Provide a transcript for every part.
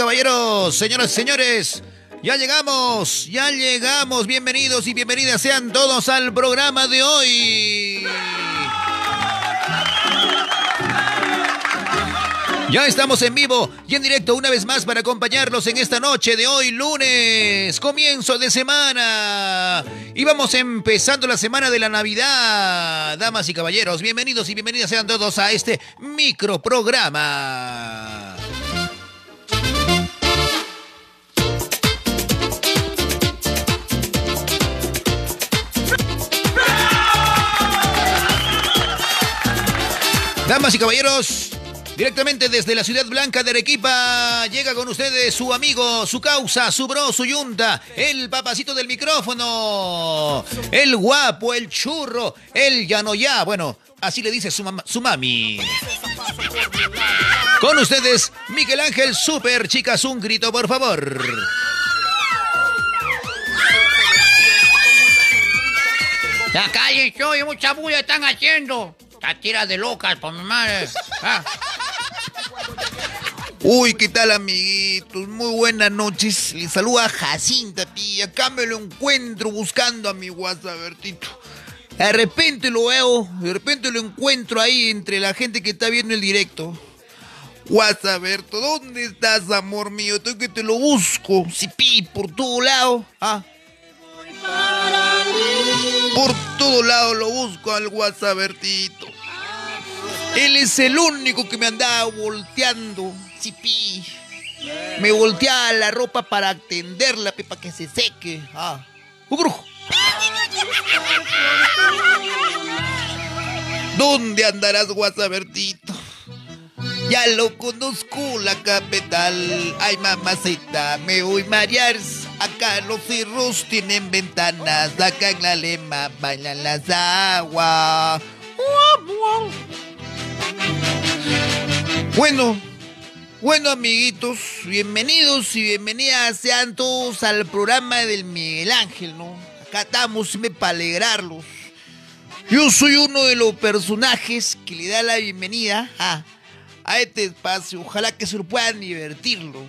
Caballeros, señoras y señores, ya llegamos, ya llegamos. Bienvenidos y bienvenidas sean todos al programa de hoy. Ya estamos en vivo y en directo una vez más para acompañarlos en esta noche de hoy, lunes, comienzo de semana. Y vamos empezando la semana de la Navidad. Damas y caballeros, bienvenidos y bienvenidas sean todos a este microprograma. Y caballeros, directamente desde la ciudad blanca de Arequipa, llega con ustedes su amigo, su causa, su bro, su yunta, el papacito del micrófono, el guapo, el churro, el ya no ya, bueno, así le dice su, mamá, su mami. Con ustedes, Miguel Ángel Super, chicas, un grito, por favor. La calle soy, mucha bulla están haciendo. La tira de locas por mi madre. Ah. Uy, ¿qué tal, amiguitos? Muy buenas noches. Les saluda Jacinta, tía. Acá me lo encuentro buscando a mi WhatsApp, Bertito. De repente lo veo, de repente lo encuentro ahí entre la gente que está viendo el directo. WhatsApp, Berto, ¿dónde estás, amor mío? Estoy que te lo busco. Sí, pi, por todo lado. Ah. Por todo lado lo busco al WhatsApp, Bertito. Él es el único que me andaba volteando. Sipi. Me volteaba la ropa para tenderla, para que se seque. Ah. ¡Ugrujo! ¿Dónde andarás, Bertito? Ya lo conozco, la capital. Ay, mamacita, me voy a marear. Acá los cerros tienen ventanas. Acá en la lema bailan las aguas. Bueno, bueno amiguitos, bienvenidos y bienvenidas sean todos al programa del Miguel Ángel, ¿no? Acá estamos para alegrarlos. Yo soy uno de los personajes que le da la bienvenida a, a este espacio. Ojalá que se lo puedan divertirlo.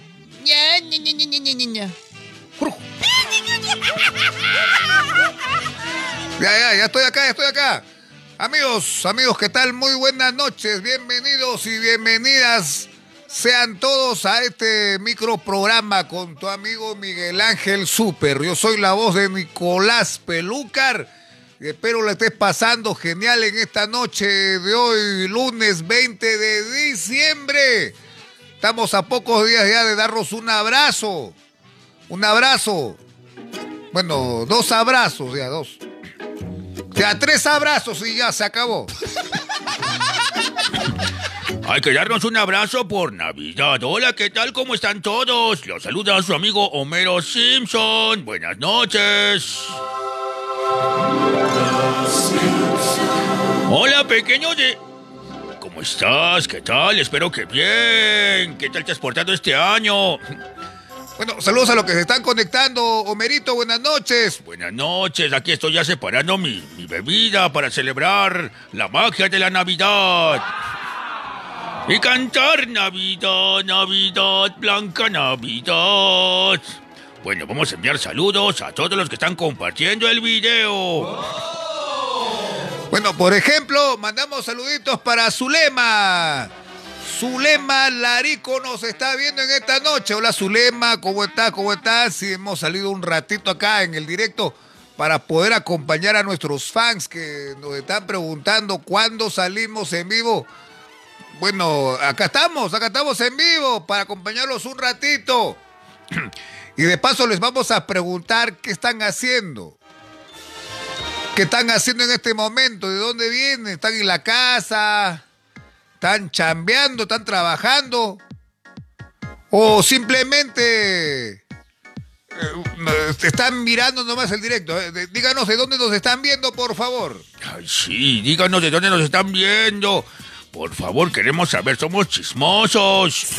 Ya, ya, ya estoy acá, ya estoy acá. Amigos, amigos, ¿qué tal? Muy buenas noches, bienvenidos y bienvenidas sean todos a este microprograma con tu amigo Miguel Ángel Super. Yo soy la voz de Nicolás Pelúcar. Espero le estés pasando genial en esta noche de hoy, lunes 20 de diciembre. Estamos a pocos días ya de darnos un abrazo. Un abrazo. Bueno, dos abrazos, ya dos. Ya tres abrazos y ya se acabó. Hay que darnos un abrazo por Navidad. Hola, ¿qué tal? ¿Cómo están todos? Los saluda su amigo Homero Simpson. Buenas noches. Hola, pequeño de... ¿Cómo estás? ¿Qué tal? Espero que bien. ¿Qué tal te has portado este año? Bueno, saludos a los que se están conectando. Homerito, buenas noches. Buenas noches, aquí estoy ya separando mi, mi bebida para celebrar la magia de la Navidad. Y cantar Navidad, Navidad, Blanca Navidad. Bueno, vamos a enviar saludos a todos los que están compartiendo el video. Bueno, por ejemplo, mandamos saluditos para Zulema. Zulema Larico nos está viendo en esta noche. Hola Zulema, ¿cómo estás? ¿Cómo estás? Sí, hemos salido un ratito acá en el directo para poder acompañar a nuestros fans que nos están preguntando cuándo salimos en vivo. Bueno, acá estamos, acá estamos en vivo para acompañarlos un ratito. Y de paso les vamos a preguntar qué están haciendo. ¿Qué están haciendo en este momento? ¿De dónde vienen? ¿Están en la casa? ¿Están chambeando? ¿Están trabajando? ¿O simplemente eh, están mirando nomás el directo? Eh, Díganos de dónde nos están viendo, por favor. Ay, sí, díganos de dónde nos están viendo. Por favor, queremos saber, somos chismosos.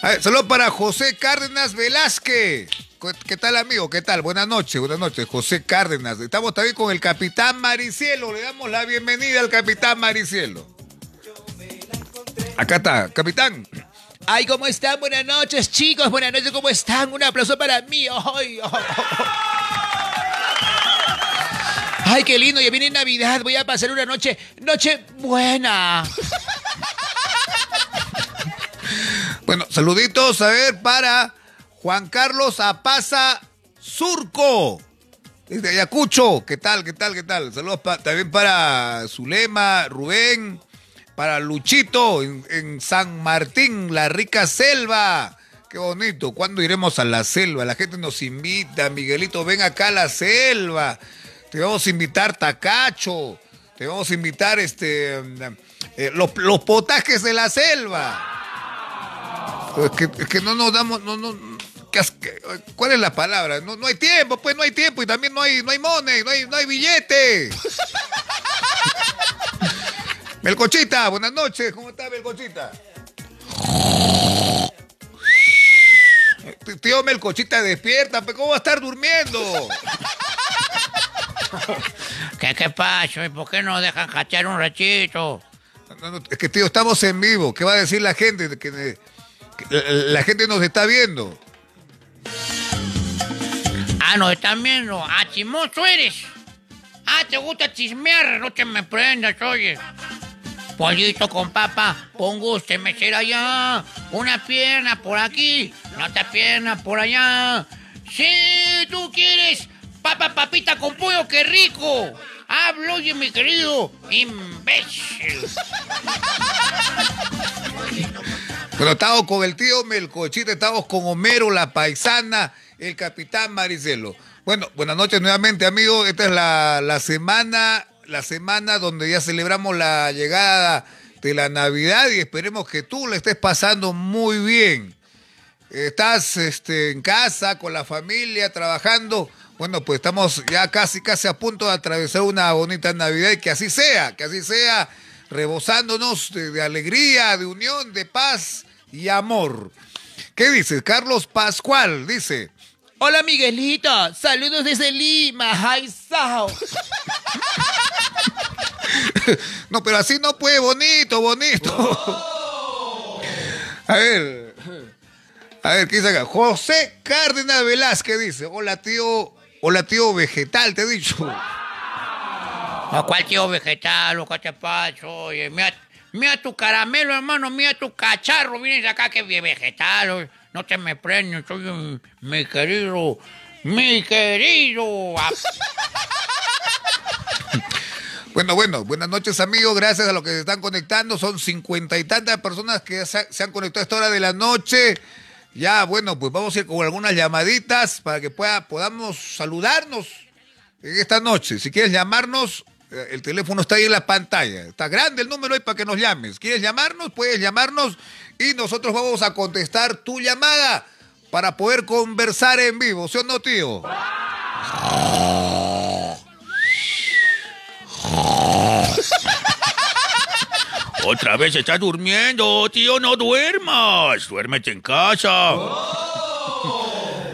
Ver, Saludos para José Cárdenas Velázquez. ¿Qué- ¿Qué tal, amigo? ¿Qué tal? Buenas noches, buenas noches. José Cárdenas. Estamos también con el capitán Maricielo. Le damos la bienvenida al capitán Maricielo. Acá está, capitán. Ay, ¿cómo están? Buenas noches, chicos. Buenas noches, ¿cómo están? Un aplauso para mí. Ay, qué lindo, ya viene Navidad. Voy a pasar una noche, noche buena. Bueno, saluditos, a ver, para Juan Carlos Apaza Surco. Desde Ayacucho. ¿Qué tal, qué tal, qué tal? Saludos también para Zulema, Rubén, para Luchito en, San Martín, la rica selva. Qué bonito. ¿Cuándo iremos a la selva? La gente nos invita. Miguelito, ven acá a la selva. Te vamos a invitar tacacho. Te vamos a invitar este eh, los, los potajes de la selva. Es que, es que no nos damos, no, no, ¿qué as- qué- ¿cuál es la palabra? No, no hay tiempo, pues no hay tiempo y también no hay, no hay money, no hay, no hay billete. Melcochita, buenas noches, ¿cómo está Melcochita? Tío Melcochita, despierta, pues ¿cómo va a estar durmiendo? ¿Qué, qué pasa? ¿Y por qué no dejan cachar un ratito? No, no, es que tío, estamos en vivo, ¿qué va a decir la gente? Que, que la, la gente nos está viendo. Ah, nos están viendo. Ah, chimoso eres. Ah, te gusta chismear. No te me prendas, oye. Pollito con papa, con gusto, será allá. Una pierna por aquí, otra pierna por allá. Si tú quieres papa, papita con pollo, qué rico. Hablo, oye, mi querido imbécil. Bueno, estamos con el tío Melcochita, estamos con Homero, la paisana, el capitán Maricelo. Bueno, buenas noches nuevamente, amigos. Esta es la, la semana, la semana donde ya celebramos la llegada de la Navidad y esperemos que tú la estés pasando muy bien. Estás este, en casa, con la familia, trabajando. Bueno, pues estamos ya casi, casi a punto de atravesar una bonita Navidad y que así sea, que así sea, rebosándonos de alegría, de unión, de paz y amor. ¿Qué dices? Carlos Pascual dice. Hola, Miguelito. Saludos desde Lima. Sao. No, pero así no puede, bonito, bonito. A ver. A ver, ¿qué dice acá? José Cárdenas Velázquez dice. Hola, tío. Hola, tío vegetal, te he dicho. ¿A cuál tío vegetal qué te pasa? Oye, mira, mira tu caramelo, hermano, mira tu cacharro. Vienes acá que vegetal. No te me prendes, soy mi querido, mi querido. Bueno, bueno, buenas noches amigos, gracias a los que se están conectando, son cincuenta y tantas personas que se, han conectado a esta hora de la noche. Ya, bueno, pues vamos a ir con algunas llamaditas para que pueda, podamos saludarnos en esta noche. Si quieres llamarnos, el teléfono está ahí en la pantalla. Está grande el número ahí para que nos llames. ¿Quieres llamarnos? Puedes llamarnos y nosotros vamos a contestar tu llamada para poder conversar en vivo, ¿sí o no, tío? Otra vez estás durmiendo, tío, no duermas. Duérmete en casa.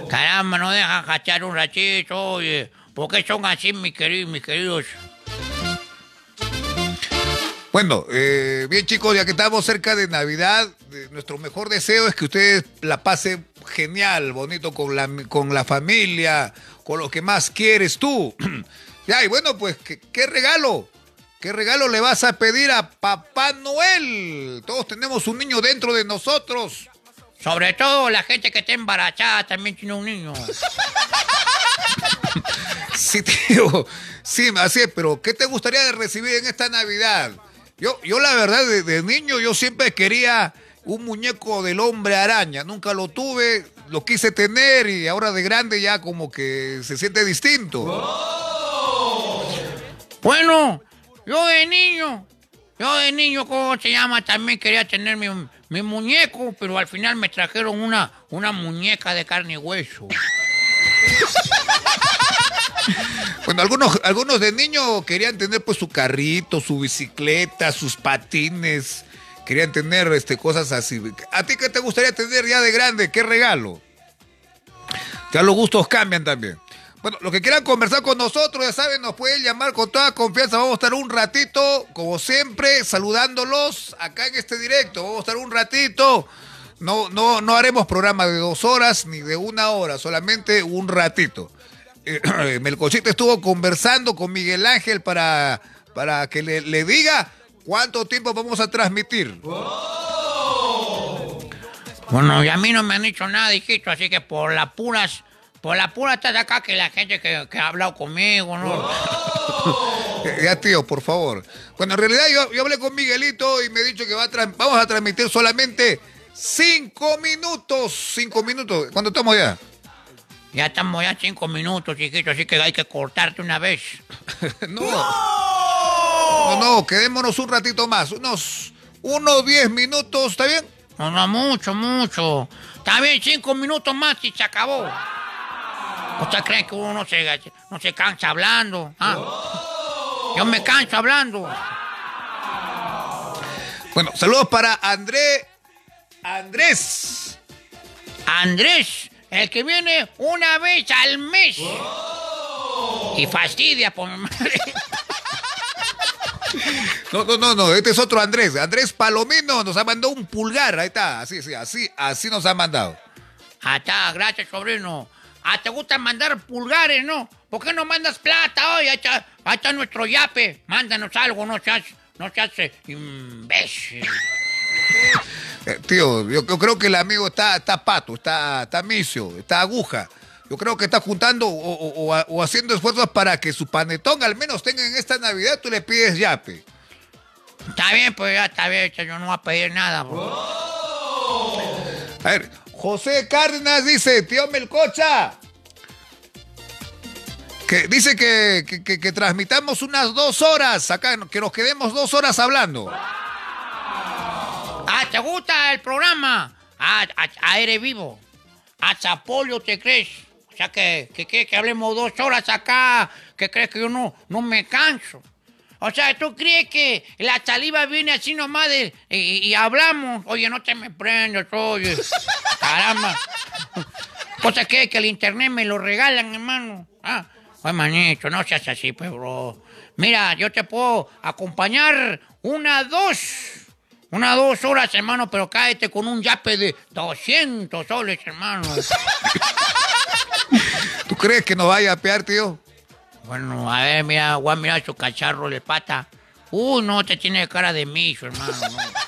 Caramba, no dejan cachar un ratito, oye. ¿Por qué son así, mis queridos, mis queridos? Bueno, eh, bien chicos, ya que estamos cerca de Navidad, nuestro mejor deseo es que ustedes la pasen genial, bonito con la, con la familia, con lo que más quieres tú. ya, y bueno, pues, ¿qué, qué regalo? ¿Qué regalo le vas a pedir a Papá Noel? Todos tenemos un niño dentro de nosotros. Sobre todo la gente que está embarazada también tiene un niño. Sí, tío. Sí, así es, pero ¿qué te gustaría recibir en esta Navidad? Yo, yo la verdad, de, de niño yo siempre quería un muñeco del hombre araña. Nunca lo tuve, lo quise tener y ahora de grande ya como que se siente distinto. Bueno, yo de niño, yo de niño, ¿cómo se llama? También quería tener mi, mi muñeco, pero al final me trajeron una, una muñeca de carne y hueso. Bueno, algunos, algunos de niño querían tener pues su carrito, su bicicleta, sus patines. Querían tener este, cosas así. ¿A ti qué te gustaría tener ya de grande? ¿Qué regalo? Ya los gustos cambian también. Bueno, los que quieran conversar con nosotros, ya saben, nos pueden llamar con toda confianza. Vamos a estar un ratito, como siempre, saludándolos acá en este directo. Vamos a estar un ratito no, no, no haremos programa de dos horas ni de una hora, solamente un ratito. Eh, Melcochita estuvo conversando con Miguel Ángel para, para que le, le diga cuánto tiempo vamos a transmitir. Bueno, y a mí no me han dicho nada, hijito, así que por las puras, por la pura estás acá que la gente que, que ha hablado conmigo, ¿no? Eh, Ya, tío, por favor. Bueno, en realidad yo, yo hablé con Miguelito y me he dicho que va a vamos a transmitir solamente cinco minutos. Cinco minutos. ¿Cuánto estamos ya? Ya estamos ya cinco minutos, hijito, así que hay que cortarte una vez. no. No, no, quedémonos un ratito más. Unos, unos diez minutos, ¿está bien? No, no, mucho, mucho. Está bien, cinco minutos más y se acabó. ¿Usted cree que uno no se, no se cansa hablando? ah? Yo me canso hablando. Bueno, saludos para André. Andrés. Andrés, el que viene una vez al mes. Y fastidia por mi madre. No, no, no, no, este es otro Andrés. Andrés Palomino nos ha mandado un pulgar. Ahí está, así, sí, así, así nos ha mandado. Ah, está, gracias, sobrino. Ah, te gusta mandar pulgares, ¿no? ¿Por qué no mandas plata hoy? Ahí está, ahí está nuestro yape. Mándanos algo, no seas, no seas eh, imbécil. Eh, tío, yo, yo creo que el amigo está, está pato, está, está misio, está aguja. Yo creo que está juntando o, o- o- o haciendo esfuerzos para que su panetón al menos tenga en esta Navidad, tú le pides yape. Está bien, pues ya está bien, yo no voy a pedir nada. bro. A ver, José Cárdenas dice, tío Melcocha, que dice que, que- que- que transmitamos unas dos horas acá, que nos quedemos dos horas hablando. ¿Te gusta el programa? Ah, a, a eres vivo. A Zapolio te crees. O sea, que, que crees que hablemos dos horas acá, que crees que yo no, no me canso. O sea, ¿tú crees que la saliva viene así nomás de, y, y hablamos? Oye, no te me prendas, oye. Caramba. Cosa que, que el internet me lo regalan, hermano. Ah, oye, manito, no seas así, pues, bro. Mira, yo te puedo acompañar una, dos, una, dos horas, hermano, pero cáete con un yape de 200 soles, hermano. ¿Tú crees que nos vaya a pear, tío? Bueno, a ver, mira, voy a mirar su cacharro de pata. Uy, no, te tiene cara de miso, hermano. no.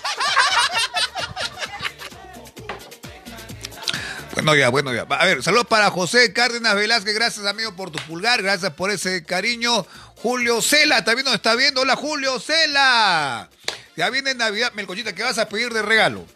Bueno, ya, bueno, ya. A ver, saludos para José Cárdenas Velázquez. Gracias, amigo, por tu pulgar. Gracias por ese cariño. Julio Cela también nos está viendo. Hola, Julio Cela. Ya viene Navidad. Melcochita, ¿qué vas a pedir de regalo?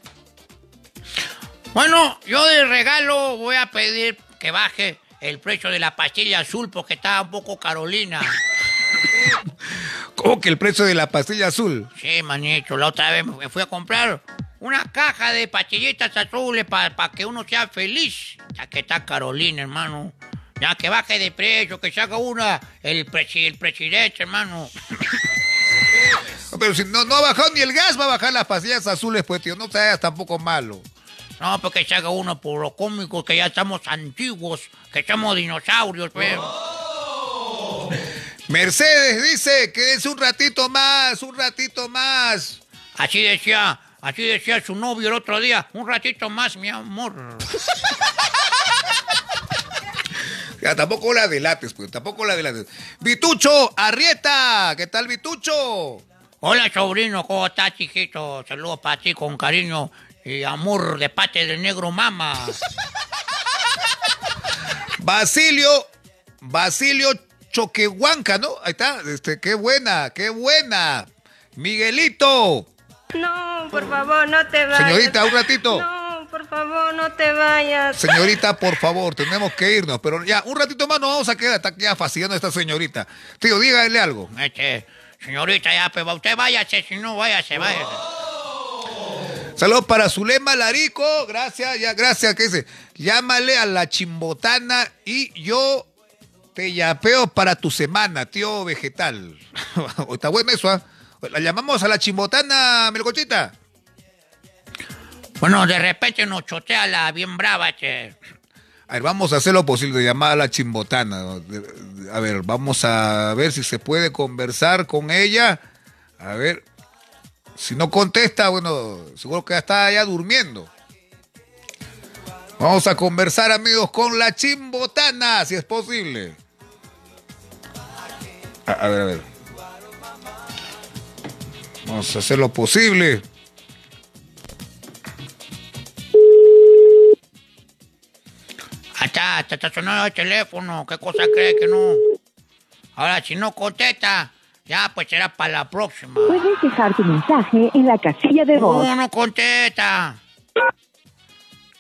Bueno, yo de regalo voy a pedir que baje el precio de la pastilla azul porque está un poco carolina. ¿Cómo que el precio de la pastilla azul? Sí, manito, la otra vez me fui a comprar una caja de pastillitas azules para que uno sea feliz. Ya que está Carolina, hermano. Ya que baje de precio, que se haga una el, presi- el presidente, hermano. Pero si no, no ha bajado ni el gas, va a bajar las pastillas azules, pues, tío. No seas tampoco malo. No, porque se haga uno por lo cómico, que ya estamos antiguos, que somos dinosaurios, pero... Mercedes dice que es un ratito más, un ratito más. Así decía, así decía su novio el otro día. Un ratito más, mi amor. Ya, tampoco la delates, pues, tampoco la delates. Vitucho Arrieta, ¿qué tal, Vitucho? Hola, sobrino, ¿cómo estás, chiquito? Saludos para ti con cariño y amor de parte del negro mama. Basilio, Basilio Choquehuanca, ¿no? Ahí está, este, qué buena, qué buena. Miguelito, No, por favor, no te vayas. Señorita, un ratito. No, por favor, no te vayas. señorita, por favor, tenemos que irnos, pero ya, un ratito más nos vamos a quedar, está ya fastidiando a esta señorita. Tío, dígale algo. Este, señorita, ya, pero usted váyase, si no, váyase, váyase. Saludos para Zulema Larico, gracias, ya, gracias, ¿qué dice? Llámale a la chimbotana y yo te yapeo para tu semana, tío vegetal. Está bueno eso, ¿ah? La llamamos a la chimbotana, Melcochita. Bueno, de repente nos chotea la bien brava, che. A ver, vamos a hacer lo posible de llamar a la chimbotana. A ver, vamos a ver si se puede conversar con ella. A ver, si no contesta, bueno, seguro que ya está ya durmiendo. Vamos a conversar, amigos, con la chimbotana, si es posible. A, a ver, a ver. Vamos a hacer lo posible. Hasta, hasta está sonando el teléfono. ¿Qué cosa cree que no? Ahora, si no contesta, ya pues será para la próxima. Puedes dejar tu mensaje en la casilla de voz. No, no contesta.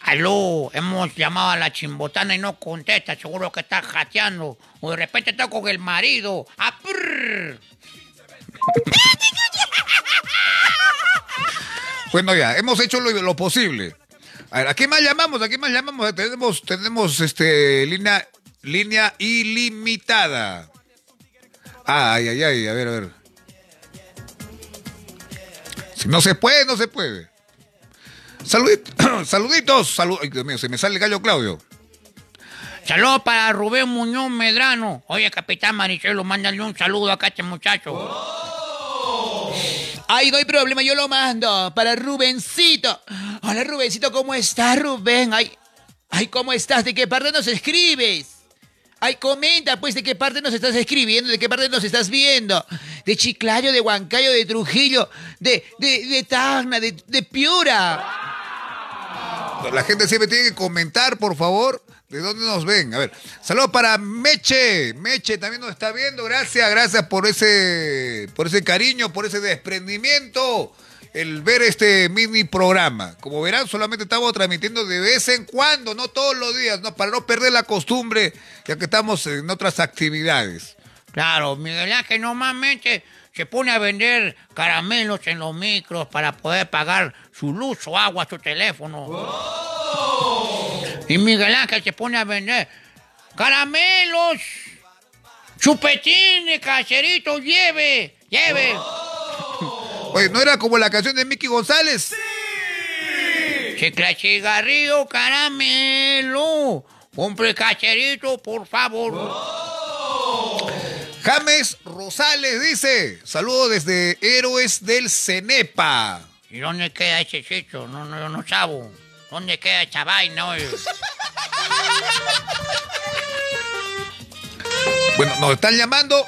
Aló, hemos llamado a la chimbotana y no contesta. Seguro que está jateando. O de repente está con el marido. ¡Ah, prrr! Bueno, ya, hemos hecho lo, lo posible. A ver, ¿a qué más llamamos? ¿A qué más llamamos? Tenemos, tenemos este línea, línea ilimitada. Ah, ay, ay, ay, a ver, a ver. Si no se puede, no se puede. Saluditos, saluditos, salud. Ay, Dios mío, se me sale el gallo Claudio. Saludos para Rubén Muñoz Medrano. Oye, capitán Maricelo, mándale un saludo acá a este muchacho. Ay, no hay problema, yo lo mando para Rubencito. Hola, Rubencito, ¿cómo estás, Rubén? Ay, ay, ¿cómo estás? ¿De qué parte nos escribes? Ay, comenta, pues, de qué parte nos estás escribiendo, de qué parte nos estás viendo. De Chiclayo, de Huancayo, de Trujillo, de, de, de Tacna, de, de Piura. La gente siempre tiene que comentar, por favor, de dónde nos ven. A ver, saludos para Meche. Meche también nos está viendo. Gracias, gracias por ese, por ese cariño, por ese desprendimiento. El ver este mini programa. Como verán, solamente estamos transmitiendo de vez en cuando, no todos los días, no, para no perder la costumbre, ya que estamos en otras actividades. Claro, Miguel Ángel normalmente se pone a vender caramelos en los micros para poder pagar su luz, su agua, su teléfono. Y Miguel Ángel se pone a vender caramelos, chupetines, cacheritos, lleve, lleve. Oye, ¿no era como la canción de Mickey González? Chicle, cigarrillo, caramelo. Compre cacherito, por favor. James Rosales dice, saludos desde Héroes del Cenepa. ¿Y dónde queda ese sitio? No, no, yo no sabo. ¿Dónde queda esa vaina? Bueno, nos están llamando.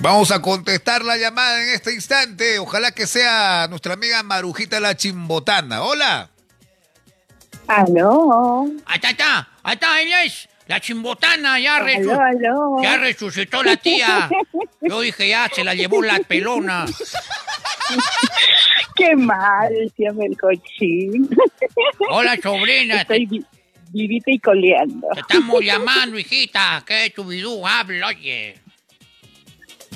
Vamos a contestar la llamada en este instante. Ojalá que sea nuestra amiga Marujita la Chimbotana. Hola. Aló. Ahí está, ahí está, ahí está, la chimbotana, ya, Aló, resu- aló. ya resucitó la tía. Yo dije, ya, se la llevó la pelona. Qué mal, siempre el cochín. Hola, sobrina, Estoy vi- vivita y coleando. te estamos llamando, hijita. ¿Qué tu vidú? Habla, oye.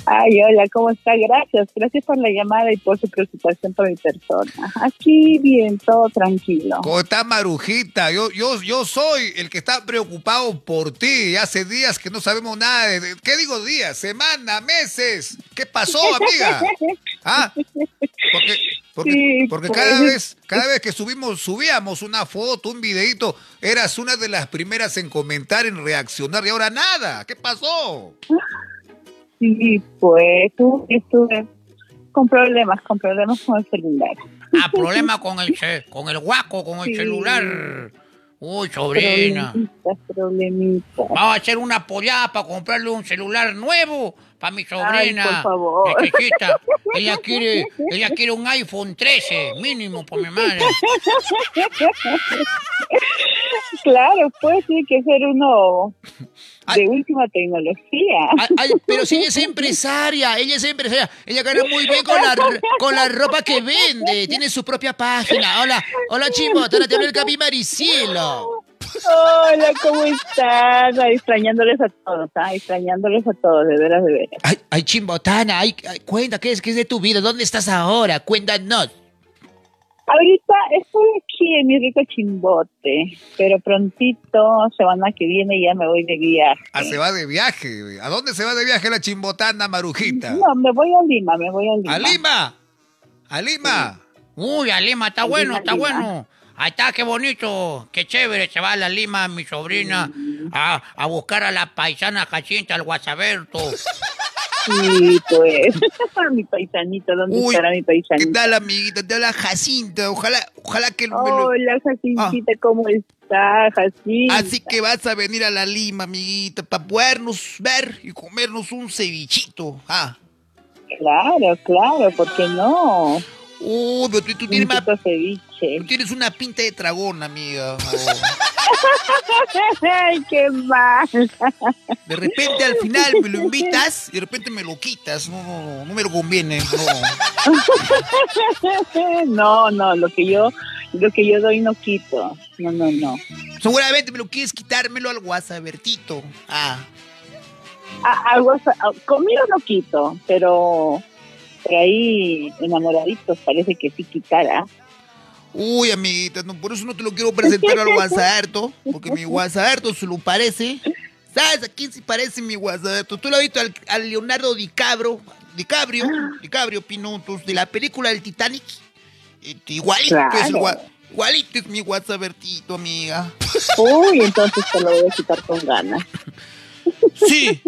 Ay, hola, ¿cómo está? Gracias. Gracias por la llamada y por su preocupación por mi persona. Aquí bien, todo tranquilo. ¿Cómo está Marujita? Yo, yo, yo soy el que está preocupado por ti. Hace días que no sabemos nada. De, de- ¿Qué digo días? Semana, meses. ¿Qué pasó, amiga? ¿Ah? Porque, porque, Sí, porque pues. cada vez, cada vez que subimos, subíamos una foto, un videito, eras una de las primeras en comentar, en reaccionar, y ahora nada. ¿Qué pasó? Sí, pues estuve con problemas, con problemas con el celular. Ah, problema con el, con el guaco, con el Sí. celular. Uy, sobrina. Problemitas, problemitas. Vamos a hacer una pollada para comprarle un celular nuevo para mi sobrina. Ay, por favor. Ella quiere, ella quiere un iPhone 13, mínimo, por mi madre. Claro, pues tiene que ser uno Ay. de última tecnología. Ay, ay, pero si ella es empresaria, ella es empresaria, ella gana muy bien con la, con la ropa que vende, tiene su propia página. Hola, hola Chimbotana, te habla el Capi Maricielo. Hola, ¿cómo están? Ay, extrañándoles a todos, ah, extrañándoles a todos, de veras, de veras. Ay, ay Chimbotana, ay, ay, cuenta, ¿qué es, ¿qué es de tu vida? ¿Dónde estás ahora? Cuéntanos. Ahorita estoy aquí en mi rico chimbote, pero prontito, semana que viene ya me voy de viaje. Ah, se va de viaje. ¿A dónde se va de viaje la chimbotana, Marujita? No, me voy a Lima, me voy a Lima. ¿A Lima? ¿A Lima? Uy, a Lima, está bueno, Lima, está Lima. bueno. Ahí está, qué bonito, qué chévere. Se va a la Lima, mi sobrina, a, a buscar a la paisana Jacinta, al Guasaberto. Sí, pues. mi paisanito, ¿dónde Uy, estará mi ¿Qué paisanito? tal, amiguita? Te habla Jacinta. Ojalá, ojalá que me lo- Hola, Jacincita, ¿cómo está, Jacinta? Así que vas a venir a la Lima, amiguita, para podernos ver y comernos un cevichito. Ah. Claro, claro, ¿por qué no? Uy, pero tú, tú Un tienes, más- tú tienes una pinta de dragón, amiga. Oh. Ay, qué mal. De repente al final me lo invitas y de repente me lo quitas. No, no, no, no me lo conviene. No. No, no, lo que yo, lo que yo doy no quito. No, no, no. Seguramente me lo quieres quitármelo al WhatsAppertito. Ah. Ah, algo, asa- ah, conmigo no quito, pero por ahí enamoraditos parece que sí quitara. Uy, amiguita, no, por eso no te lo quiero presentar al WhatsApp, porque mi WhatsApp se lo parece. ¿Sabes a quién se parece mi WhatsApp? ¿Tú lo has visto al, al Leonardo DiCaprio? DiCaprio, DiCaprio, Pinutos, de la película del Titanic. Igualito es el Claro. gua- Igualito es mi WhatsAppertito, amiga. Uy, entonces te lo voy a quitar con ganas. Sí,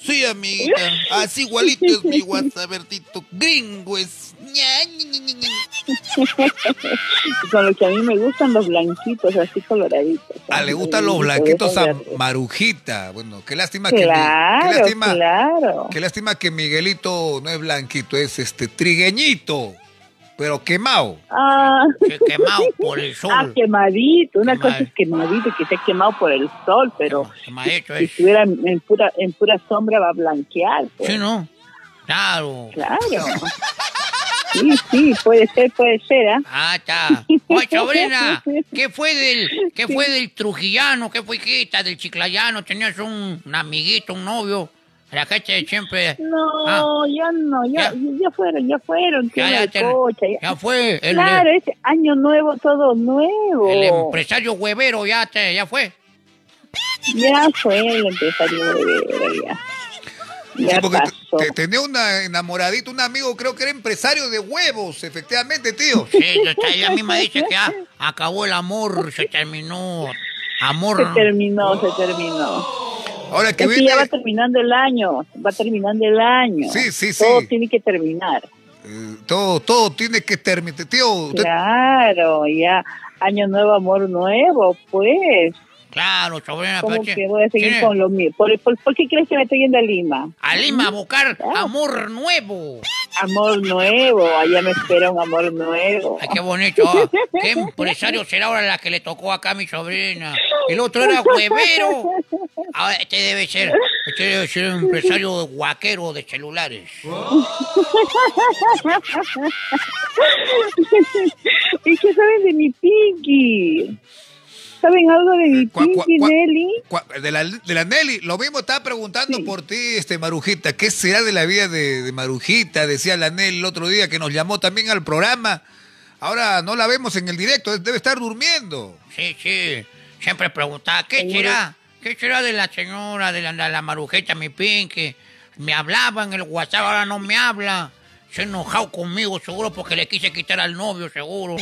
sí, amiguita. Así igualito es mi WhatsAppertito. Gringo es. Ña, ña, ña, ña, ña. Con lo que a mí me gustan los blanquitos, así coloraditos. Ah, le gustan los blanquitos a. Marujita. Bueno, qué lástima que Claro, qué lástima, claro. qué lástima que Miguelito no es blanquito, es este trigueñito, pero quemado. Ah, quemado por el sol. ah, quemadito. Una cosa es quemadito, que se ha quemado por el sol, pero Quemadito si es. estuviera en en pura, en pura sombra va a blanquear. pues. Sí, ¿no? Claro. Claro. Sí, sí, puede ser, puede ser, ¿ah? Ah, está. Oye, sobrina, ¿qué fue del, qué fue del trujillano? ¿Qué fue quita del chiclayano? ¿Tenías un, un amiguito, un novio? La gente siempre... No, Ah. ya no, ya, Ya. ya fueron, ya fueron, Ya, tiene ya, el te- coche, ya. ya fue. El, Claro, es año nuevo, todo nuevo. el empresario huevero ya, te, ya fue. Ya fue el empresario de ya. Sí, Ya porque pasó. te- te- tenía una enamoradito, un amigo, creo que era empresario de huevos, efectivamente, tío. Sí, está- ella misma dice que ya acabó el amor, se terminó. Amor. Se terminó, se terminó. Ahora que Es que viene, ya va terminando el año, va terminando el año. Sí, sí, sí. Todo tiene que terminar. eh, todo, todo tiene que terminar, tío. usted- Claro, ya. Año nuevo, amor nuevo, pues. Claro, sobrina. ¿Cómo pero que voy a seguir tiene- con lo mío? ¿Por, por, por qué crees que me estoy yendo a Lima? A Lima a buscar amor nuevo. Amor nuevo, allá me espera un amor nuevo. Ay, qué bonito. ah. ¿Qué empresario será ahora la que le tocó acá a mi sobrina? El otro era huevero. Ahora este debe ser, este debe ser un empresario guaquero de celulares. ¿Y qué saben de mi Pinky? ¿Saben algo de cua- Nelly? De la, de la Nelly, lo mismo estaba preguntando por ti, este Marujita. ¿Qué será de la vida de, de Marujita? Decía la Nelly el otro día que nos llamó también al programa. Ahora no la vemos en el directo, debe estar durmiendo. Sí, sí. Siempre preguntaba, ¿qué será? ¿Qué será de la señora, de la, de la marujeta, mi Pinky? Me hablaba en el WhatsApp, ahora no me habla. Se enojado conmigo, seguro, porque le quise quitar al novio, seguro.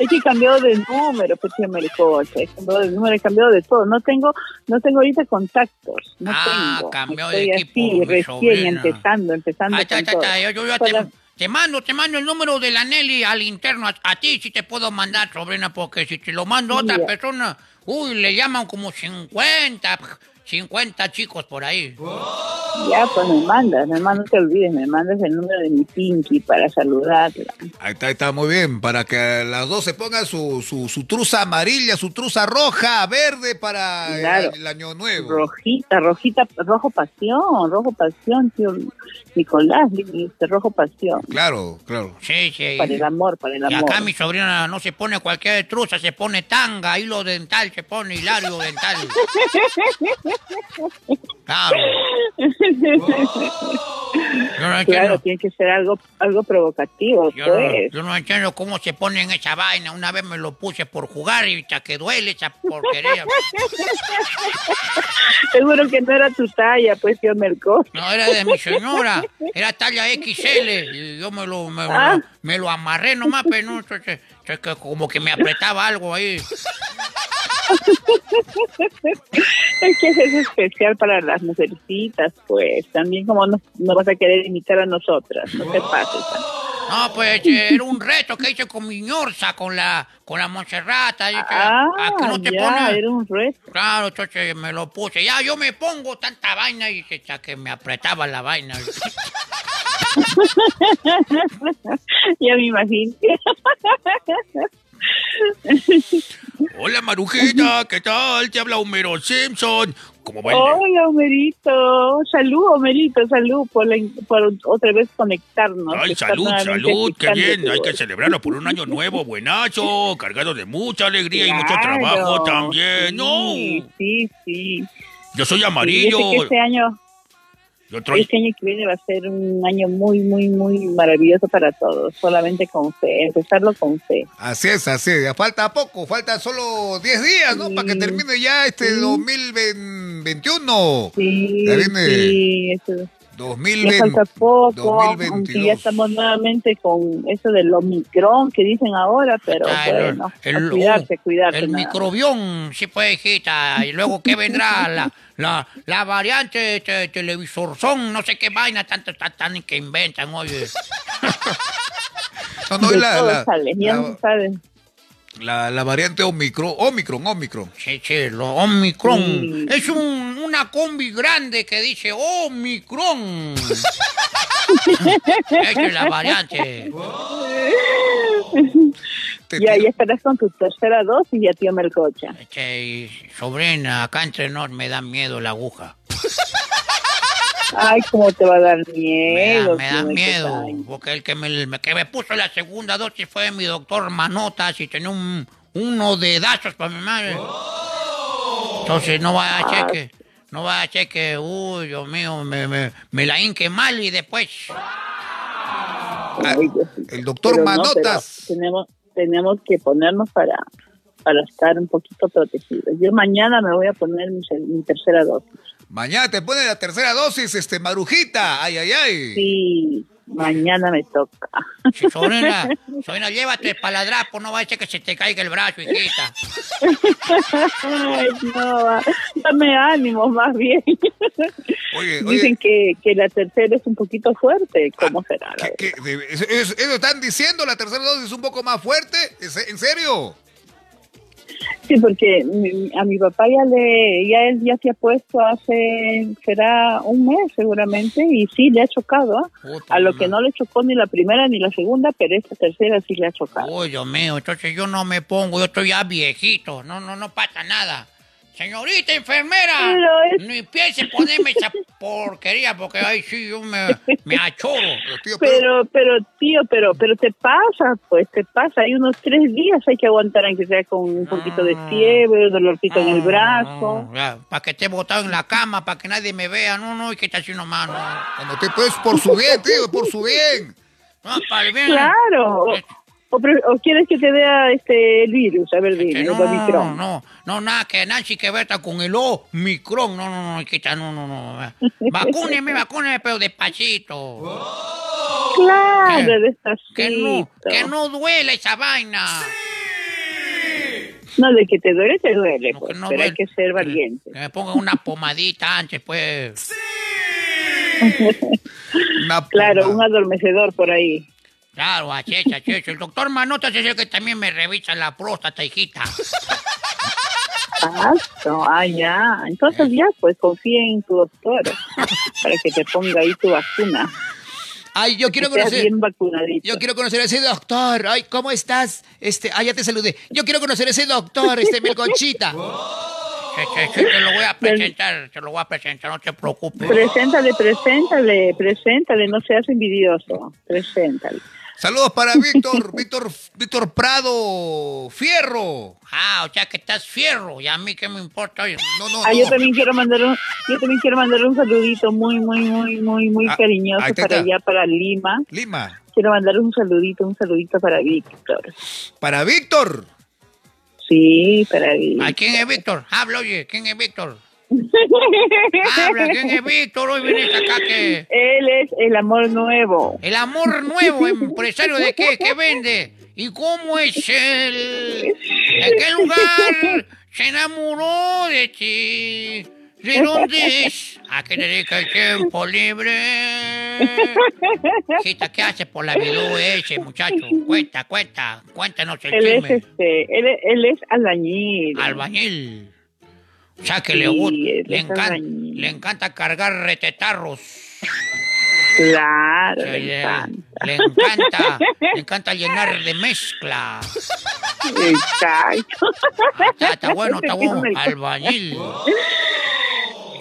Es que he cambiado de número, pues Maricocha. He cambiado de número, he cambiado de todo. No tengo, no tengo ahorita contactos. No Ah, tengo. cambió de Estoy equipo, así, recién sobrina. empezando, empezando con. Yo, yo te, mando, te mando el número de la Nelly al interno. A, a ti sí te puedo mandar, sobrina, porque si te lo mando a otra persona, uy, le llaman como 50, 50 chicos por ahí. Ya, pues me mandas, me mandas, no te olvides, me mandas el número de mi Pinky para saludarla. Ahí está, ahí está muy bien, para que las dos se pongan su, su, su truza amarilla, su truza roja, verde para el- Claro. el, año nuevo. Rojita, rojita, rojo pasión, rojo pasión, tío Nicolás, este rojo pasión. Claro, claro. Sí, sí. Para el amor, para el Y amor. acá mi sobrina no se pone cualquier truza, se pone tanga, hilo dental, se pone hilario dental. No Claro, tiene que ser algo, algo provocativo, yo no, pues. yo no entiendo cómo se ponen esa vaina. Una vez me lo puse por jugar y hasta que duele esa porquería. Seguro que no era tu talla, pues, tío Mercó. No, era de mi señora. Era talla XL. Y yo me lo, me, lo- Ah. me lo amarré nomás, pero no, entonces, entonces que como que me apretaba algo ahí. es que es especial para las mujercitas, pues. También como no, no vas a querer imitar a nosotras, no te pases. No, pues era un reto que hice con mi ñorza, con la, con la Monserrata. Ah, ¿a que no te ya, era un reto. Claro, entonces me lo puse. Ya yo me pongo tanta vaina y ya que me apretaba la vaina. ya me imagino. Hola, Marujita, ¿qué tal? Te habla Homero Simpson. ¿Cómo va Hola, Homerito. Salud, Homerito, salud por, la- por otra vez conectarnos. Ay, salud, salud, qué bien. Hay que celebrarlo por un año nuevo, buenazo, cargado de mucha alegría y mucho Claro, trabajo también. No, Sí, sí, sí. yo soy amarillo. dice que este año, Soy- este año que viene va a ser un año muy, muy, muy maravilloso para todos. Solamente con fe, empezarlo con fe. Así es, así es. Ya Falta poco, falta solo 10 días, ¿no? Sí. Para que termine ya este Sí. 2021. Sí, Ya viene sí, eso. Ya 2020. falta poco, aunque 2022. ya estamos nuevamente con eso del Omicron que dicen ahora, pero Ah, bueno, el- cuidarse, oh, cuidarse. El nada microbión, sí pues, hijita. Y luego, ¿qué vendrá? La, la, la variante te- televisor son, no sé qué vaina, tanto tan, tan que inventan, oye. No, no, la, la, ya la-. La- la variante Omicron, Omicron, Omicron. Sí, sí, lo Omicron. Sí. Es un, una combi grande que dice Omicron. Esa es la variante. Tiro- ya estarás con tu tercera dosis, ya tío Melcocha. Este, sobrina, acá entre nos me da miedo la aguja. Ay, cómo te va a dar Me miedo. da, me da miedo, porque el que me, el que me puso la segunda dosis fue mi doctor Manotas y tenía un, uno de dazos para mi madre. Entonces no va a cheque, no va a cheque, uy, Dios mío, me, me, me la hinque mal y después... El doctor Pero Manotas. tenemos, tenemos que ponernos para, para estar un poquito protegidos. Yo mañana me voy a poner mi tercera dosis. Mañana te pone la tercera dosis, este, Marujita. Ay, ay, ay. Sí, mañana me toca. Si, sobrina, sobrina, llévate el paladrapo, no va a ser que se te caiga el brazo, hijita. Ay, no, va- dame ánimo más bien. Oye, Dicen oye. que, que la tercera es un poquito fuerte. ¿Cómo será? la ¿qué- qué- de- eso, están diciendo, la tercera dosis es un poco más fuerte. ¿Es- ¿En serio? Sí, porque a mi papá ya le, ya él ya se ha puesto hace, será un mes seguramente, y sí le ha chocado, ¿ah? A lo que no le chocó ni la primera ni la segunda, pero esta tercera sí le ha chocado. Uy, Dios mío, entonces yo no me pongo, yo estoy ya viejito, no, no, no pasa nada. Señorita enfermera, es- ni piense ponerme esa porquería, porque ahí sí yo me, me achoro. Pero, tío, pero- Pero, pero, tío, pero, pero te pasa, pues te pasa. Hay unos tres días hay que aguantar, aunque sea con un poquito de fiebre, dolorcito en el brazo. para que esté botado en la cama, para que nadie me vea, no, no, y que está así nomás, no. Cuando te pues por su bien, tío, por su bien. No, para el bien. Claro. O, o pre- o quieres que te vea este el virus, a ver, Que dime, el no, no, no, no, nada, que Nancy que veta con el Omicron, no, no, no, quita, no, no, no. Vacúneme, vacúneme, pero despacito. Claro, Que- despacito. Que no, que no duele esa vaina. No, de que te duele, te duele, No, pues, que no pero hay que ser valiente. Que me pongan una pomadita antes, pues. Una Claro, un adormecedor por ahí. Claro, así es, así es. El doctor Manotas es el que también me revisa la próstata, hijita. Ah, ah, ya. Entonces ya, pues confía en tu doctor para que te ponga ahí tu vacuna. Ay, yo quiero conocer. bien vacunadito. Yo quiero conocer a ese doctor. Ay, ¿cómo estás? Este, ah, ya te saludé. Yo quiero conocer a ese doctor, este Melconchita. Sí, sí, sí, te lo voy a presentar, te lo voy a presentar, no te preocupes. Preséntale, preséntale, preséntale, no seas envidioso. Preséntale. Saludos para Víctor, Víctor, Víctor Prado Fierro. Ah, o sea que estás fierro, y a mí qué me importa. Oye, No, no, Ah, no. yo también quiero mandar un, yo también quiero mandar un saludito muy, muy, muy, muy, muy Ah, cariñoso está, para allá, para Lima. Lima. Quiero mandar un saludito, un saludito para Víctor. Para Víctor. Sí, para Víctor. ¿A quién es Víctor? Habla, oye, ¿quién es Víctor? Habla, ¿quién es Víctor? Hoy vienes acá que... Él es el amor nuevo. El amor nuevo, empresario de qué, ¿qué vende? ¿Y cómo es el... ¿En qué lugar se enamoró de ti. ¿De dónde es? ¿A qué dedica el tiempo libre? Hijita, ¿qué hace por la vida ese muchacho? Cuenta, cuenta, cuéntanos el Él es, chisme. este, él, él es albañil. Albañil. O sea que Sí, le, le, es encan- albañil. le encanta cargar retetarros. Claro, Se le le, encanta. le encanta, le encanta llenar de mezcla. Exacto. Está, está bueno, está bueno. Albañil.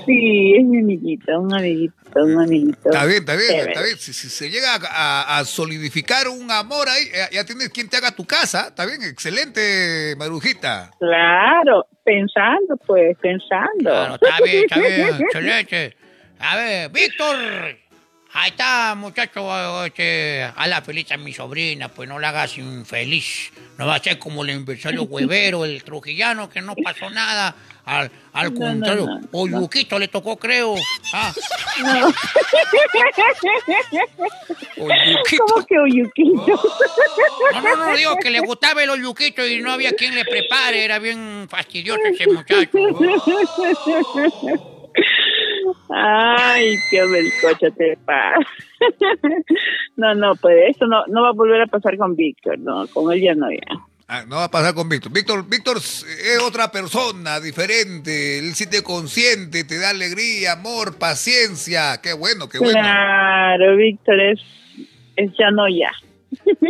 Sí, es mi amiguito, un amiguito, un amiguito. Está bien, está bien, Chévere. está bien. Si, si se llega a, a- a solidificar un amor ahí, ya, tienes quien te haga tu casa. Está bien, excelente, Marujita. Claro, pensando, pues, pensando. Claro, está bien, está bien, excelente. A ver, Víctor. Ahí está, muchacho. Este, a la feliz a mi sobrina, pues no la hagas infeliz. No va a ser como el aniversario huevero, el trujillano, que no pasó nada. Al, al No, contrario, no, o Yuquito le tocó, creo. Ah. ¿Cómo que Oyuquito? No, no, no, digo que le gustaba el oyuquito y no había quien le prepare. Era bien fastidioso ese muchacho. Ay, qué belcocho te pasa. No, no, pues eso no, no va a volver a pasar con Víctor, no, con él ya no ya. Ah, no va a pasar con Víctor. Víctor, Víctor es otra persona diferente. Él sí te consiente, te da alegría, amor, paciencia. Qué bueno, qué bueno. Claro, Víctor es, es ya no ya.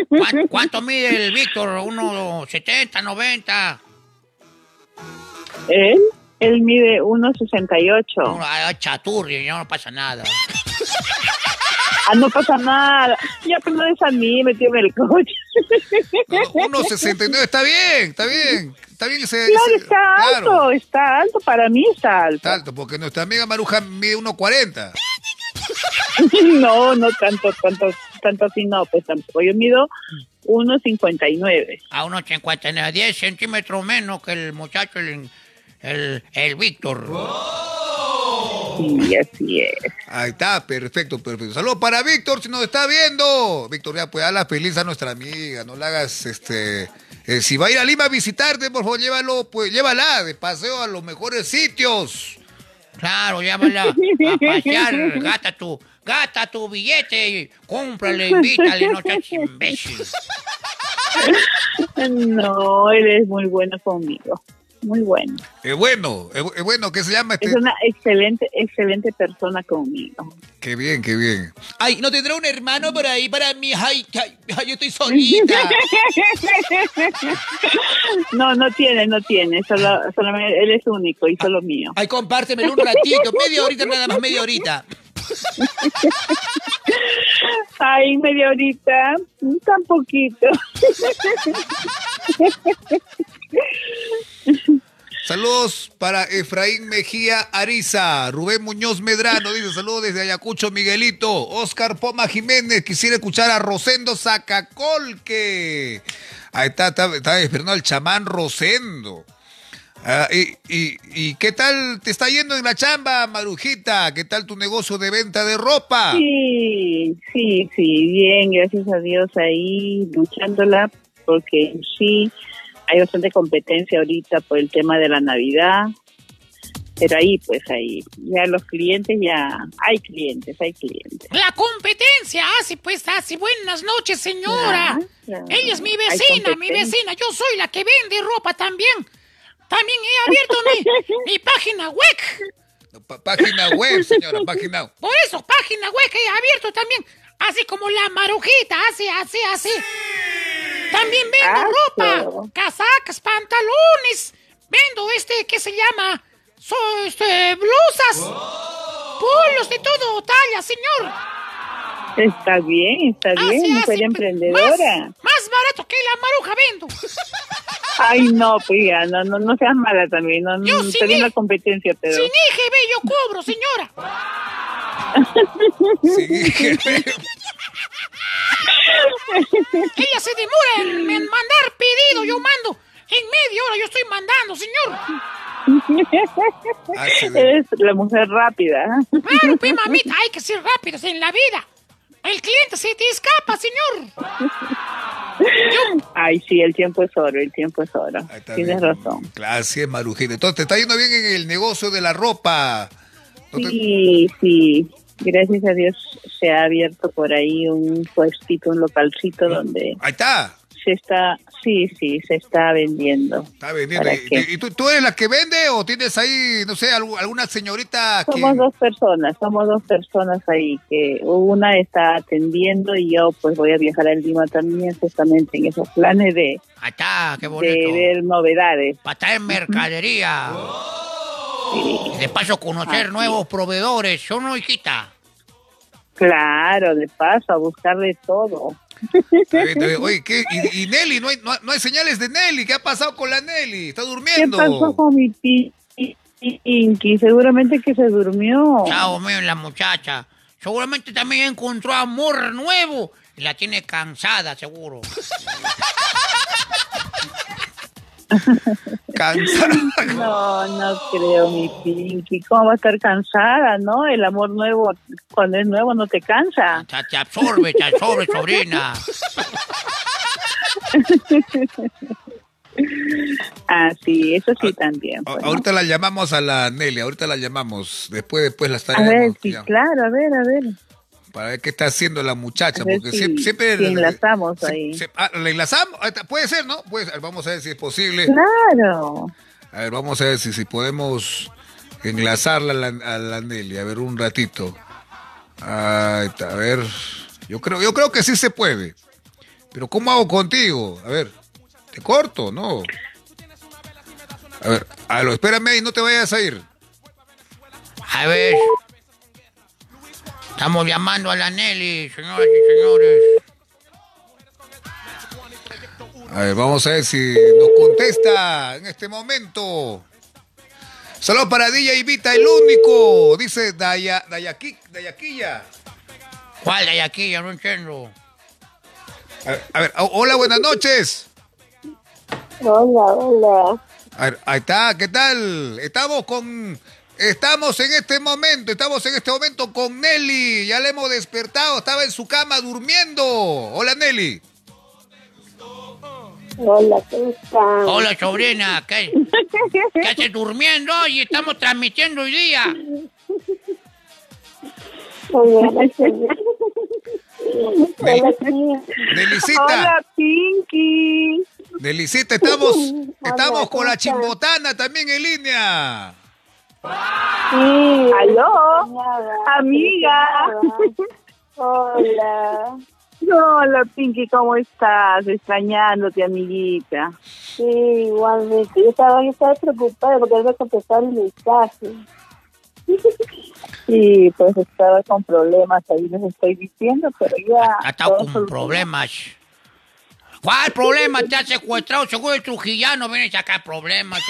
¿Cuánto, cuánto mide el Víctor? ¿Uno 70, 90? Él, él mide 1.68. Uno, ay, chaturri, ya no pasa nada. Ah, no pasa nada. Ya pues no es a mí, metió en el coche. No, no, 1.69, está bien, está bien. Está bien ese. Claro, ese- está claro, alto, está alto, para mí está alto. está alto, porque nuestra amiga Maruja mide 1.40. No, no tanto, tanto, tanto así no, pues tampoco. Yo mido 1.59. A unos 59, 10 centímetros menos que el muchacho, el, el, el Víctor. Sí, así es. Ahí está, perfecto, perfecto. Saludos para Víctor, si nos está viendo. Víctor, ya pues la feliz a nuestra amiga, no la hagas, este... eh, si va a ir a Lima a visitarte, por favor, llévalo, pues llévala de paseo a los mejores sitios. Claro, llámala a pasear, gata tu, gata tu billete, cómprale, invítale, no seas imbécil. No, él es muy bueno conmigo. Muy bueno. Es bueno, es, bueno, ¿qué se llama este? Es una excelente, excelente persona conmigo. Qué bien, qué bien. Ay, ¿no tendrá un hermano por ahí para mí? Ay, ay, ay, yo estoy solita. No, no tiene, no tiene. Solo, solamente él es único y solo mío. Ay, compártemelo un ratito, media horita nada más, media horita. Ay, media horita, tan poquito. Saludos para Efraín Mejía Ariza, Rubén Muñoz Medrano, dice saludos desde Ayacucho, Miguelito, Oscar Poma Jiménez, quisiera escuchar a Rosendo Zacacolque. Ahí está, está, está esperando al chamán Rosendo. Ah, y, y, ¿Y qué tal te está yendo en la chamba, Marujita? ¿Qué tal tu negocio de venta de ropa? Sí, sí, sí, bien, gracias a Dios ahí luchándola, porque sí hay bastante competencia ahorita por el tema de la Navidad, pero ahí, pues ahí, ya los clientes, ya hay clientes, hay clientes. La competencia hace, pues, hace. Buenas noches, señora. Ella es mi vecina, mi vecina. Yo soy la que vende ropa también. También he abierto mi, mi página web. Página web, señora, página Por eso, página web que he abierto también. Así como la marujita, así, así, así. También vendo Ah, ropa, claro. casacas, pantalones. Vendo este, ¿qué se llama? So, este, blusas. Polos de todo talla, señor. Está bien, está Así, bien, así, mujer pues, emprendedora. Más, más barato que la maruja vendo. Ay, no, pues ya, no, no, no seas mala también, no, Yo no, sí la competencia, pero... Sin IGB yo cobro, señora. Sí. Ella se demora en, en mandar pedido, yo mando. En media hora yo estoy mandando, señor. Eres la mujer rápida. Claro, pues, mamita, hay que ser rápidos en la vida. El cliente se te escapa, señor. Ay, sí, el tiempo es oro, el tiempo es oro. Tienes bien. razón. Gracias, Marujita. Entonces, te está yendo bien en el negocio de la ropa. No te- Sí, sí. Gracias a Dios se ha abierto por ahí un puestito, un localcito donde Ahí está. se está, sí, sí, se está vendiendo. Está vendiendo. ¿Para ¿Y, y tú, tú eres la que vende o tienes ahí, no sé, algu- alguna señorita que... Somos dos personas, somos dos personas ahí, que una está atendiendo y yo pues voy a viajar a Lima también justamente en esos planes de, Ahí está, qué de bonito. ver novedades. Para traer mercadería. Y de paso conocer nuevos proveedores. ¿O no, hijita? Claro, de paso, a buscar de todo. Está bien, está bien. Oye, ¿qué? ¿Y, y Nelly? ¿No hay, no, no hay señales de Nelly? ¿Qué ha pasado con la Nelly? ¿Está ¿Qué durmiendo? pasó con mi pi- Pinky? Seguramente que se durmió. Chao, mío, la muchacha. Seguramente también encontró amor nuevo y la tiene cansada, seguro. Cansada. No, no creo, mi Pinky. ¿Cómo va a estar cansada, no? El amor nuevo, cuando es nuevo, no te cansa. Te, te absorbe, te absorbe, sobrina. Ah, sí, eso sí también. Pues, ¿no? Ahorita la llamamos a la Nelly, ahorita la llamamos. Después, después la A ver, estaremos sí, ya, claro, a ver, a ver. Para ver qué está haciendo la muchacha. Porque si- siempre, siempre si enlazamos se- ahí. se- ah, ¿La enlazamos? Puede ser, ¿no? Puede ser. Vamos a ver si es posible. Claro. A ver, vamos a ver si, si podemos enlazarla a la, a la Nelly. A ver, un ratito. Ahí está, a ver. Yo creo, yo creo que sí se puede. Pero ¿cómo hago contigo? A ver, ¿te corto? No. A ver, a lo, espérame ahí, no te vayas a ir. A ver. Estamos llamando a la Nelly, señoras y señores. A ver, vamos a ver si nos contesta en este momento. Saludos para DJ Vita, el único. Dice Daya, Dayaki, Dayaquilla. ¿Cuál? Ya no entiendo. A ver, a ver, o- hola, buenas noches. Hola, hola. A ver, ahí está, ¿qué tal? Estamos con. Estamos en este momento, estamos en este momento con Nelly. Ya le hemos despertado, estaba en su cama durmiendo. Hola, Nelly. Hola, ¿cómo? Hola, sobrina. ¿Qué, ¿Qué haces durmiendo? Y estamos transmitiendo hoy día. Hola. Nelicita, Hola, Pinky. Nelicita, estamos, estamos ¿cómo con la chimbotana también en línea. Sí. ¿Aló? Nada, Amiga. Hola. Hola, Pinky, ¿cómo estás? Extrañándote, amiguita. Sí, igualmente. Yo estaba, yo estaba preocupada porque él me contestó el mensaje. Sí, pues estaba con problemas, ahí les estoy diciendo, pero ya... Ha estado con solucionado. problemas. ¿Cuál problema te ha secuestrado? Seguro el trujillano viene a sacar problemas.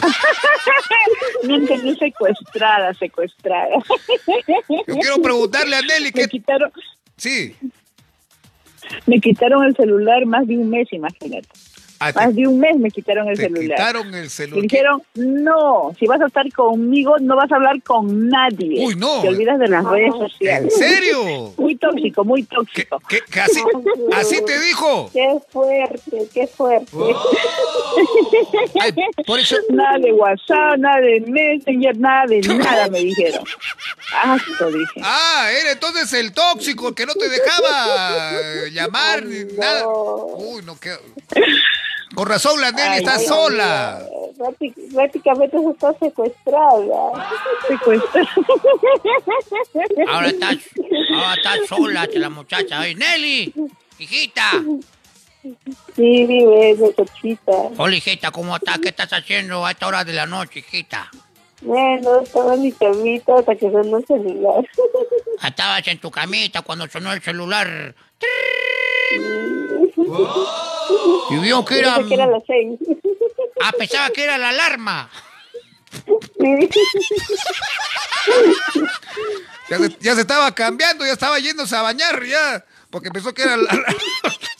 No entendí secuestrada, secuestrada. Yo quiero preguntarle a Nelly Me que... quitaron, Sí. me quitaron el celular más de un mes, imagínate. Ah, Más te, de un mes me quitaron el te celular. quitaron el Y celular. dijeron, no, si vas a estar conmigo, no vas a hablar con nadie. Uy, no. Te olvidas de las redes ¿En sociales. serio? Muy tóxico, muy ¿Qué, tóxico. qué- que así, así te dijo? Qué fuerte, qué fuerte. Ay, por eso... Nada de WhatsApp, nada de Messenger, nada de nada, me dijeron. Asco, dije. Ah, era entonces el tóxico el que no te dejaba llamar ni nada. Uy, no, qué... Con razón la Nelly Ay, está ay, sola. Prácti- Prácticamente se está secuestrada. Ahora estás, ahora estás sola, la muchacha. Ay, Nelly, hijita. Sí, vive, cochita. Hola, hijita, ¿cómo estás? ¿Qué estás haciendo a esta hora de la noche, hijita? Bueno, estaba en mi camita hasta que sonó el celular. Estabas en tu camita cuando sonó el celular. Y vio que era... Que era las seis. Ah, pensaba que era la alarma. Ya se, ya se estaba cambiando, ya estaba yéndose a bañar, ya. Porque pensó que era la... Es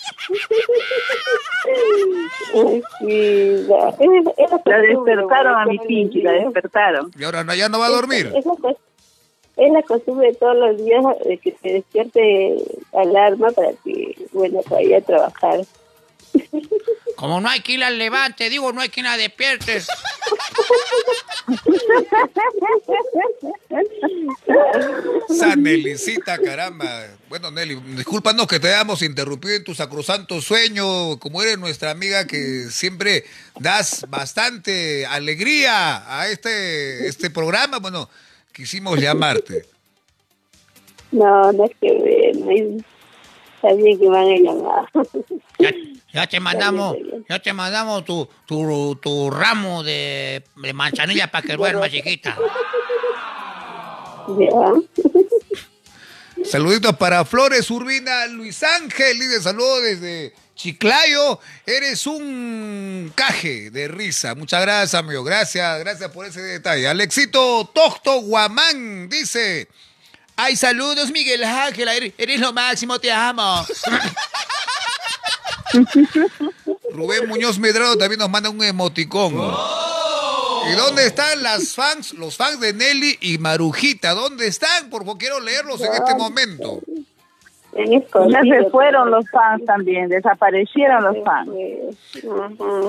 La despertaron a mi Pinky, la despertaron. Y ahora no, ya no va a dormir. Es la, cos- es la costumbre de todos los días de que se despierte alarma para que, bueno, vaya a trabajar. Como no hay quien la levante, digo, no hay quien la despierte. Esa Nelicita, caramba. Bueno, Nelly, discúlpanos que te hayamos interrumpido en tu sacrosanto sueño, como eres nuestra amiga que siempre das bastante alegría a este, este programa. Bueno, quisimos llamarte. No, no es que ver, que van a llamar. Ya, ya te mandamos, Está bien, está bien. ya te mandamos tu, tu, tu ramo de, de manzanilla para que duermas, chiquita. Ya. Saluditos para Flores Urbina, Luis Ángel, y de saludo desde Chiclayo. Eres un caje de risa. Muchas gracias, amigo. Gracias, gracias por ese detalle. Alexito Tocto Guamán dice. Ay, saludos, Miguel Ángel. Eres, lo máximo, te amo. Rubén Muñoz Medrado también nos manda un emoticón. ¿Y dónde están las fans, los fans de Nelly y Marujita? ¿Dónde están? Por favor, quiero leerlos en este momento. En Ya se fueron los fans también, desaparecieron los fans.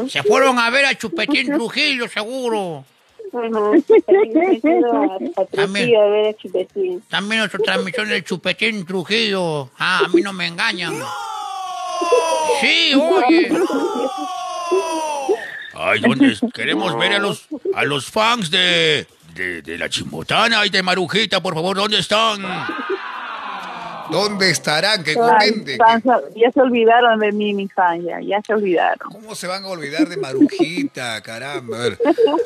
Se fueron a ver a Chupetín Trujillo, seguro. Ujú. También he ido a- a También. Trujillo a ver a Chupetín. También nuestra transmisión del Chupetín Trujillo. Ah, a mí no me engañan. Sí, oye. Ay, ¿dónde? Queremos ver a los, a los fans de, de, de la Chimbotana y de Marujita, por favor, ¿dónde están? ¿Dónde estarán? Que comenten. ya se olvidaron de mí, mi fan, ya, ya se olvidaron. ¿Cómo se van a olvidar de Marujita? Caramba. A ver,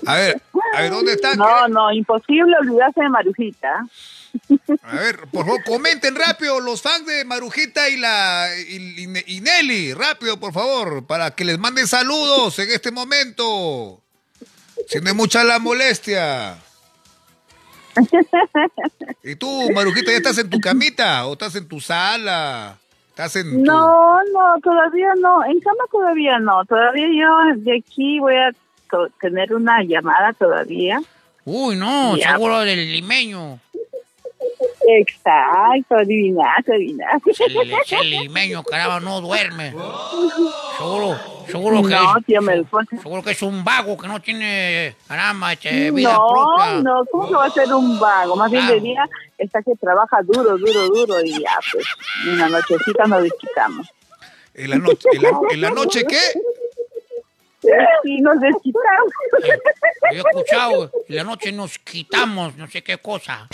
a ver, a ver ¿dónde están? No, no, imposible olvidarse de Marujita. A ver, por favor, comenten rápido los fans de Marujita y la y, y- y Nelly, rápido, por favor, para que les manden saludos en este momento. Si no es mucha la molestia. ¿Y tú, Marujita, ya estás en tu camita o estás en tu sala? ¿Estás en tu... No, no, todavía no. En cama todavía no. Todavía yo de aquí voy a tener una llamada todavía. Uy, no, Ya. seguro del limeño. Exacto, adivinaste, adivinaste. El, ese limeño, caramba, no duerme. Seguro, seguro que No, es, tío seguro que es un vago que no tiene, caramba, este, vida No, propia. no, ¿cómo que va a ser un vago? Más bien de día está que trabaja duro, duro, duro y ya, pues, en la nochecita nos desquitamos. ¿En la noche, en la, en la noche qué? Y nos desquitamos. Yo he escuchado, en la noche nos quitamos, no sé qué cosa.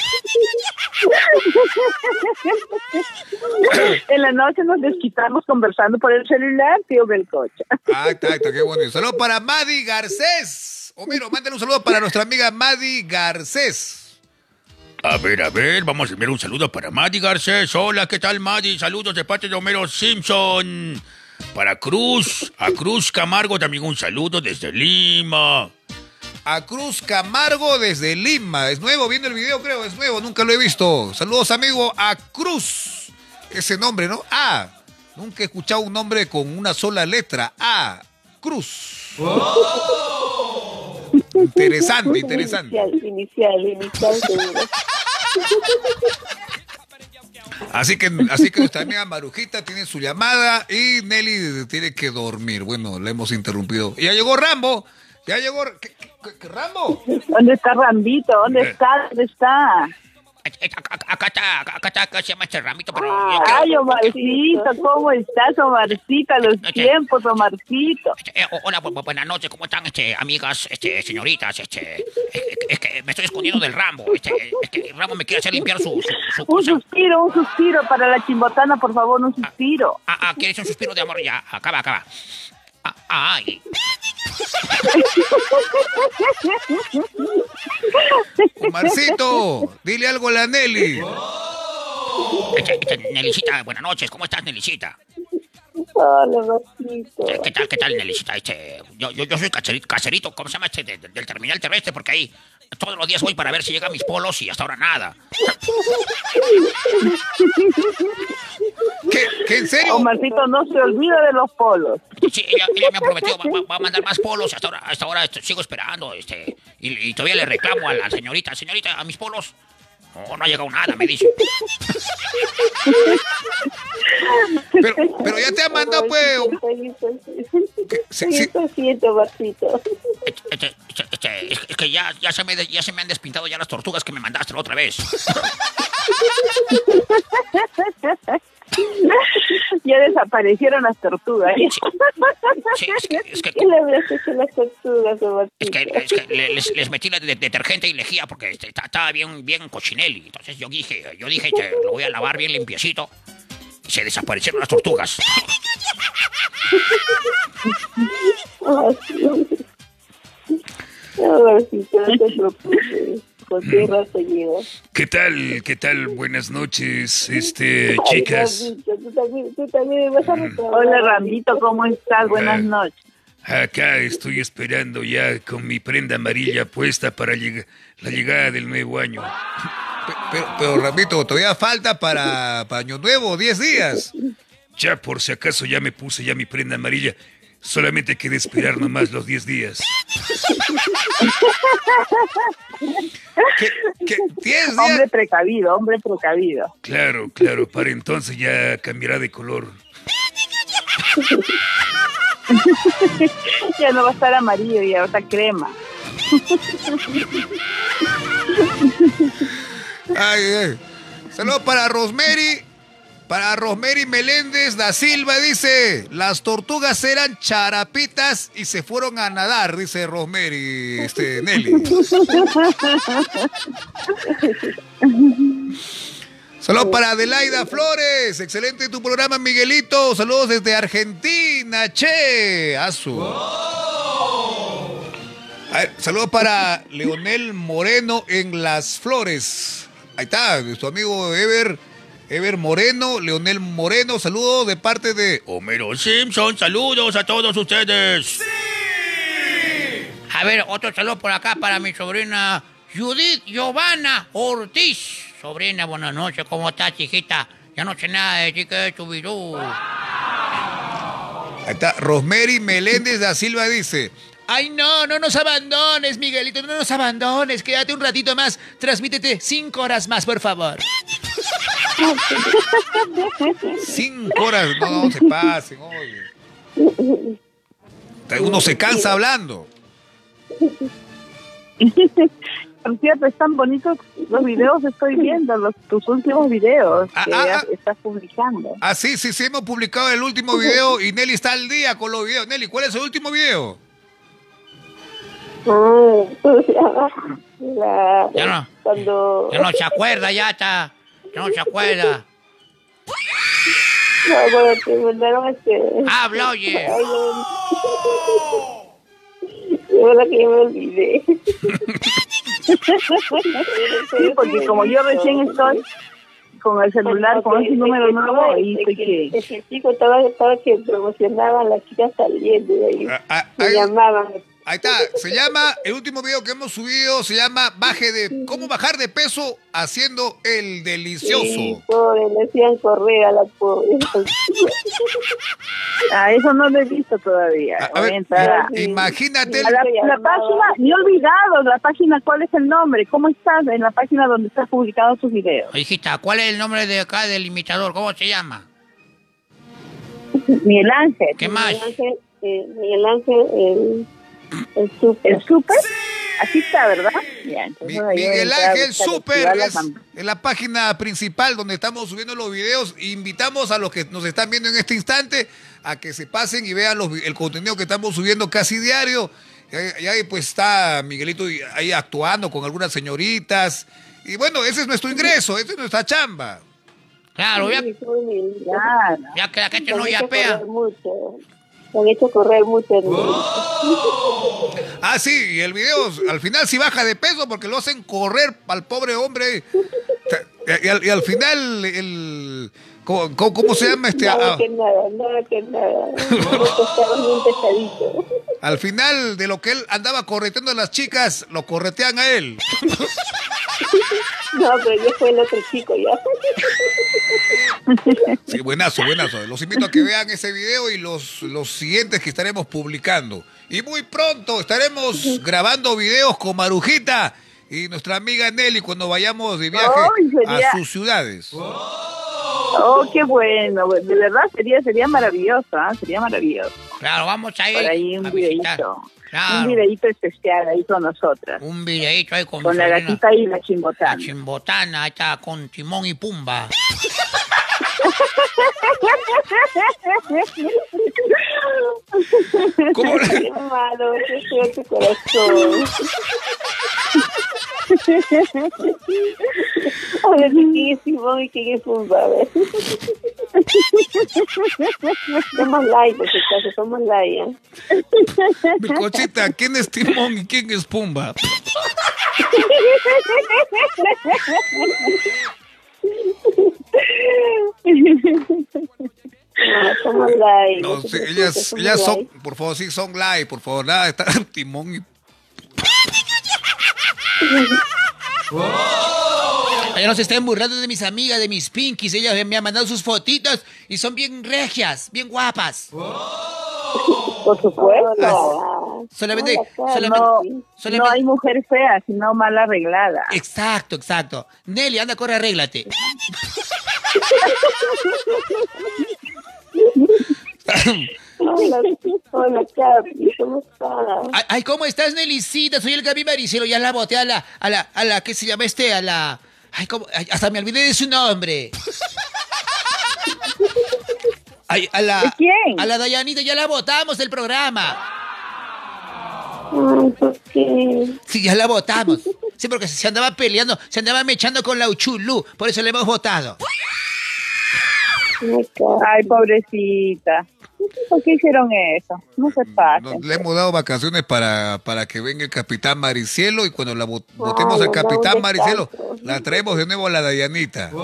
En la noche nos desquitamos conversando por el celular, tío Belcocha. Ah, está, está, qué bonito. Saludos para Madi Garcés. Homero, mándale un saludo para nuestra amiga Madi Garcés. A ver, a ver, vamos a enviar un saludo para Madi Garcés. Hola, ¿qué tal, Madi? Saludos de parte de Homero Simpson. Para Cruz, a Cruz Camargo también un saludo desde Lima. A Cruz Camargo desde Lima. Es nuevo, viendo el video, creo, es nuevo, nunca lo he visto. Saludos, amigo, a Cruz. Ese nombre, ¿no? A. Nunca he escuchado un nombre con una sola letra. A. Cruz. Interesante, interesante. Inicial, inicial, inicial, seguro. Así que, así que nuestra amiga Marujita tiene su llamada y Nelly tiene que dormir. Bueno, le hemos interrumpido. Y ya llegó Rambo. Ya llegó. ¿Qué, qué- qué- Rambo? ¿Dónde está Rambito? ¿Dónde está? ¿Dónde está? Acá, está, acá, está, acá se llama este ramito, pero Ay, Omarcito, ¿cómo estás, Omarcito? A los tiempos, Omarcito. Eh, hola, bu- bu- buenas noches, ¿cómo están, este, amigas, este, señoritas? Este, es, que me estoy escondiendo del Rambo. Este, Rambo me quiere hacer limpiar su, Un suspiro, un suspiro para la chimbotana, por favor, un suspiro. Ah, ah, ¿quieres un suspiro de amor? Ya, acaba, acaba. Ah, ay. Omarcito, dile algo a la Nelly. Este, Nelicita, buenas noches, ¿cómo estás, Nelicita? Hola. Eh, ¿Qué tal, qué tal, Nelicita? Este, yo, yo, yo soy caserito, caserito, ¿cómo se llama este? de- de- del terminal terrestre, porque ahí todos los días voy para ver si llegan mis polos y hasta ahora nada. ¿Qué, qué en serio? Omarcito no se olvida de los polos. Sí, ella, ella me ha prometido, va, va- va a mandar más polos, hasta ahora, hasta ahora este, sigo esperando, este, y, y todavía le reclamo a la señorita, señorita, a mis polos, No, no ha llegado nada, me dice. Pero, pero ya te han mandado, pues. Siento, Marcito. Es que ya, ya, se me, ya se me han despintado ya las tortugas que me mandaste la otra vez. ya desaparecieron las tortugas. Sí, es que, es que, ¿Qué le habrías hecho a las tortugas, es que, es que le- les, les metí la de- detergente y lejía porque este, estaba bien, bien cochinelli. Entonces yo dije, yo dije, lo voy a lavar bien limpiecito. Y se desaparecieron las tortugas. No, no te preocupes. Llego. ¿Qué tal? ¿Qué tal? Buenas noches, este, chicas. Ramito, tú también, tú también me vas a reclamar. Hola, Ramito, ¿cómo estás? Buenas noches. Acá estoy esperando ya con mi prenda amarilla puesta para lleg- la llegada del nuevo año. Pe- Pero, pero Ramito, todavía falta para, para Año Nuevo, 10 días. Ya por si acaso ya me puse ya mi prenda amarilla. Solamente queda esperar nomás los 10 días. ¿Qué, qué, 10 Hombre días? precavido, hombre precavido. Claro, claro, para entonces ya cambiará de color. Ya no va a estar amarillo, ya va a estar crema. Ay, ay. Saludos para Rosemary. Para Rosemary Meléndez da Silva dice, las tortugas eran charapitas y se fueron a nadar, dice Rosemary, este, Nelly. Saludos para Adelaida Flores, excelente tu programa Miguelito, saludos desde Argentina, che, asu. A ver, saludos para Leonel Moreno en Las Flores. Ahí está, tu amigo Ever, Ever Moreno, Leonel Moreno, saludos de parte de Homero Simpson, saludos a todos ustedes. A ver, otro saludo por acá para mi sobrina Judith Giovanna Ortiz. Sobrina, buenas noches, ¿cómo estás, chiquita? Ya no sé nada de ti, que es tu virus. Ahí está, Rosemary Meléndez da Silva dice, Ay, no, no nos abandones, Miguelito, no nos abandones. Quédate un ratito más. Transmítete cinco horas más, por favor. cinco horas, no, no se pasen, oye. Uno se cansa hablando. Por cierto, están bonitos los videos, estoy viendo los, tus últimos videos Ah, que ah, ah. estás publicando. Ah, sí, sí, sí, hemos publicado el último video y Nelly está al día con los videos. Nelly, ¿cuál es el último video? Ah. La- Ya no. Cuando... Ya no se acuerda, ya está. Ya no se acuerda. No, cuando te mandaron este... Habla, oye. De verdad que me olvidé. Sí, porque como yo recién estoy con el celular, con ese número nuevo, ahí estoy que... Es que el chico estaba, estaba que promocionaban las chicas saliendo de ahí. Ah, ah, Me ahí- llamaban. Ahí está, se llama, el último video que hemos subido se llama Baje de, ¿cómo bajar de peso haciendo el delicioso? Sí, pobre, le hacían correr a la pobre. Ah, eso no lo he visto todavía. A, ver, imagínate, a la, la página, me he olvidado la página, ¿cuál es el nombre? ¿Cómo estás en la página donde estás publicado tus videos? Hijita, ¿cuál es el nombre de acá del imitador? ¿Cómo se llama? Miguel Ángel. ¿Qué más? Miguel Ángel, eh, Miguel Ángel, el, el super. ¿El súper? Aquí está, ¿verdad? Ya, Miguel Ángel Super es en la página principal donde estamos subiendo los videos. Invitamos a los que nos están viendo en este instante a que se pasen y vean los el contenido que estamos subiendo casi diario. Y ahí, pues está Miguelito ahí actuando con algunas señoritas. Y bueno, ese es nuestro ingreso, esa es nuestra chamba. Claro, ya, ya que la gente no yapea. Me han hecho correr mucho. Ah, sí, y el video al final sí baja de peso porque lo hacen correr al pobre hombre. Y al, y al final, el, ¿cómo, se llama este? Nada Ah, que nada, nada que nada. Estaba bien pesadito. Al final de lo que él andaba correteando a las chicas, lo corretean a él. No, pero ya fue el otro chico ya. Sí, buenazo, buenazo. Los invito a que vean ese video y los, los siguientes que estaremos publicando. Y muy pronto estaremos grabando videos con Marujita y nuestra amiga Nelly cuando vayamos de viaje a sus ciudades. Oh, qué bueno. De verdad sería sería maravilloso, ¿ah? Sería maravilloso. Claro, vamos a ir Por ahí un videíto. Claro. Un videíto especial ahí con nosotras. Un videíto ahí con, Con la gatita y la la chimbotana. chimbotana, ahí está con Timón y Pumba. ¿Cómo Qué malo, qué corazón. A ver, ¿quién es Simón y quién es Pumba? A ver. Somos light, por si acaso, somos light, ¿eh? Mi cochita, ¿quién es Timón y quién es Pumba? No, somos light. No, sí, ellas, son, por favor, sí, son live, por favor, nada, está Timón y... Ya no se estén burlando de mis amigas, de mis pinkies. Ellas me han mandado sus fotitos y son bien regias, bien guapas. Por supuesto. Solamente, Hola, solamente, No, solamente- no hay mujer fea, sino mal arreglada. Exacto, exacto. Nelly, anda, corre, arréglate. Hola, hola, Capi, ¿cómo estás? Ay, ¿cómo estás, Nelicita? Soy el Gaby Maricelo. Ya la boté a la, a la, a la, ¿qué se llama este? A la... Ay, ¿cómo? Ay, hasta me olvidé de su nombre. Ay, a la... ¿De quién? A la Dayanita, ya la votamos del programa. Ay, ¿por qué? Sí, ya la votamos. Sí, porque se andaba peleando, se andaba mechando con la Uchulú. Por eso le hemos votado. Ay, pobrecita. ¿Por qué hicieron eso? No se Nos- pasen. le hemos dado vacaciones para, para que venga el capitán Maricielo y cuando la vo- votemos al no, capitán un Maricielo, la traemos de nuevo a la Dayanita.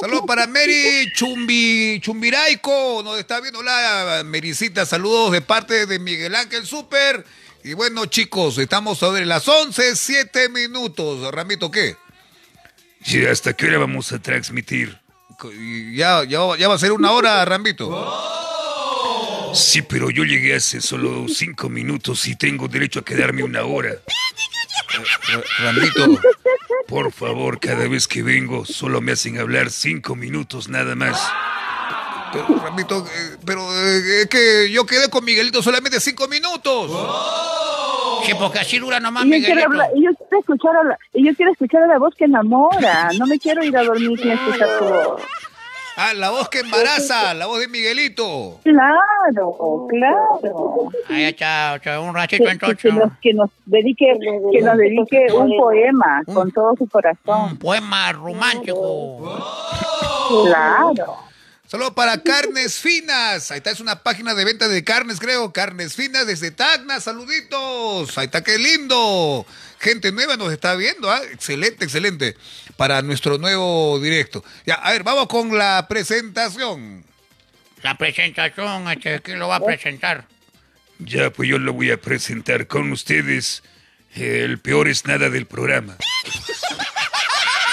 Saludos para Mary Chumbi, Chumbiraico, nos está viendo la Mericita, saludos de parte de Miguel Ángel Super. Y bueno, chicos, estamos sobre las 11, 7 minutos. Ramito, ¿qué? Sí, ¿hasta qué hora vamos a transmitir? Ya, ya, ya va a ser una hora, Rambito. Sí, pero yo llegué hace solo cinco minutos y tengo derecho a quedarme una hora. Ra- Rambito, Por favor, cada vez que vengo, solo me hacen hablar cinco minutos nada más. pero, Rambito, eh, pero eh, es que yo quedé con Miguelito solamente 5 minutos. Sí, porque así dura nomás, Y yo, quiero hablar, y yo quiero escuchar a la, y yo quiero escuchar a la voz que enamora. No me quiero ir a dormir sin escuchar tu voz. Ah, la voz que embaraza, la voz de Miguelito. Claro, claro. Ahí está, está, un Que, ratito que- entonces. que nos, que nos dedique, que nos dedique un poema con todo su Un corazón. poema romántico. Claro. Saludos para Carnes Finas. Ahí está, es una página de venta de carnes, creo. Carnes Finas desde Tacna. Saluditos. Ahí está, qué lindo. Gente nueva nos está viendo. ¿ah? Excelente, excelente. Para nuestro nuevo directo. Ya, a ver, vamos con la presentación. La presentación, este, ¿quién lo va a presentar? Ya, pues yo lo voy a presentar con ustedes. El peor es nada del programa.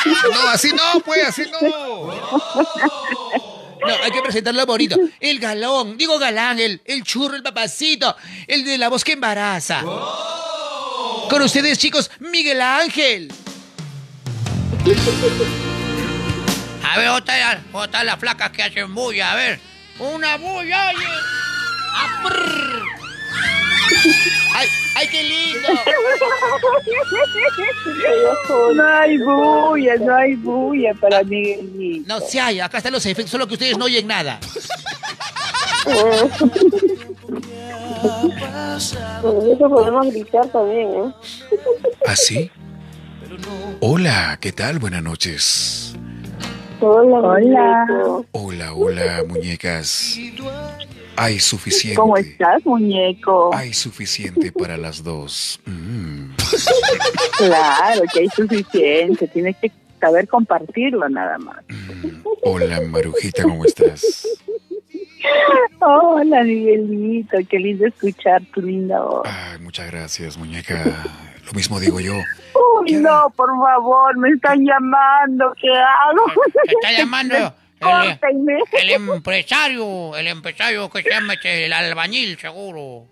No, así no, pues, así no. No, hay que presentarlo bonito. El galón, digo galán, el, el churro, el papacito, el de la voz que embaraza. Con ustedes, chicos, Miguel Ángel. A ver, otra, otra las flacas que hacen bulla, a ver. Una bulla, oye. Ah. ¡Ay, ay, qué lindo! No hay bulla, no hay bulla para Miguelito. No se hay, acá están los efectos, solo que ustedes no oyen nada. Con eso podemos gritar también, ¿eh? ¿Así? Hola, ¿qué tal? Buenas noches. Hola, Hola. muñeco. Hola, hola, muñecas. Hay suficiente. ¿Cómo estás, muñeco? Hay suficiente para las dos. Mm. Claro que hay suficiente. Tienes que saber compartirlo nada más. Mm. Hola, Marujita, ¿cómo estás? Hola, Miguelito. Qué lindo escuchar tu linda voz. Ay, muchas gracias, muñeca. Lo mismo digo yo. Uy, no, por favor, me están llamando. ¿Qué hago? Te está llamando el, empresario, el empresario que se llama este, el albañil, seguro.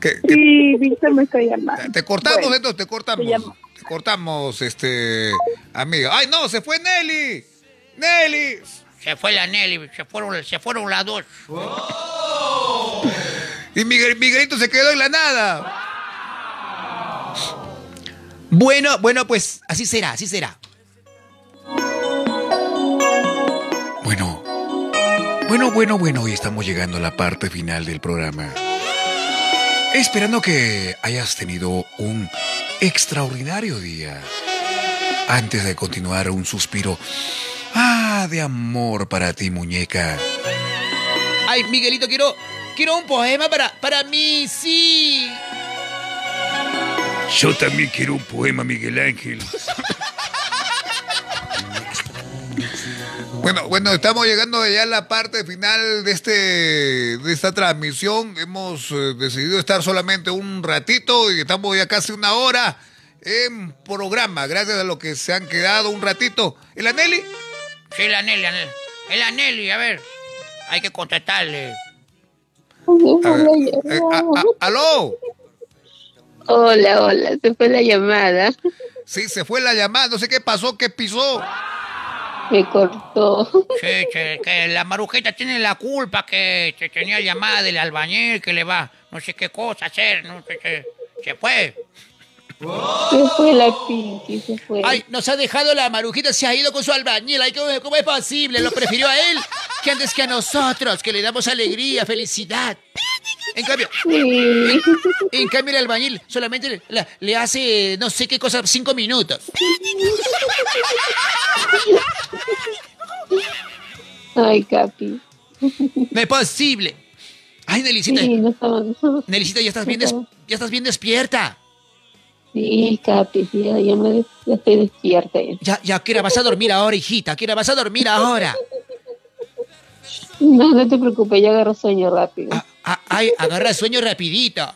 ¿Qué- qué- Sí, Víctor me está llamando. te cortamos, Bueno, entonces, te cortamos. te cortamos, este, amiga. ¡Ay, no! ¡Se fue Nelly! ¡Nelly! Se fue la Nelly, se fueron, se fueron las dos. Y Miguel, Miguelito se quedó en la nada. Bueno, bueno, pues así será, así será. Bueno, bueno, bueno, bueno, y estamos llegando a la parte final del programa. Esperando que hayas tenido un extraordinario día. Antes de continuar, un suspiro. Ah, de amor para ti, muñeca. Ay, Miguelito, quiero, quiero un poema para, para mí, sí. Yo también quiero un poema, Miguel Ángel. Bueno, bueno, estamos llegando ya a la parte final de este de esta transmisión. Hemos eh, decidido estar solamente un ratito y estamos ya casi una hora en programa, gracias a lo que se han quedado un ratito. ¿El Aneli? Sí, Nelly. Es la Nelly, a ver. Hay que contestarle. A ver, eh, a- a- ¿Aló? Hola, hola, se fue la llamada. Sí, se fue la llamada, no sé qué pasó, qué pisó. Me cortó. Sí, che, que la marujita tiene la culpa que se tenía llamada del albañil que le va no sé qué cosa hacer, no sé qué. Se fue. Se fue la Pinky, se fue. Ay, nos ha dejado la marujita, se ha ido con su albañil. Ay, ¿cómo, cómo es posible? Lo prefirió a él que antes que a nosotros, que le damos alegría, felicidad. En cambio, Sí. en cambio el albañil solamente le, hace no sé qué cosa, cinco minutos. Ay, Capi. No es posible. Ay, Nelicita, Sí, no estaba... Nelicita, ya estás bien, des- ya estás bien despierta. Sí, Capi, ya, ya me, ya estoy despierta. ya. Ya, ya, ¿qué hora vas a dormir ahora, hijita? ¿Qué hora vas a dormir ahora? No, no te preocupes, yo agarro sueño rápido. Ah, ah, ay, agarra sueño rapidito.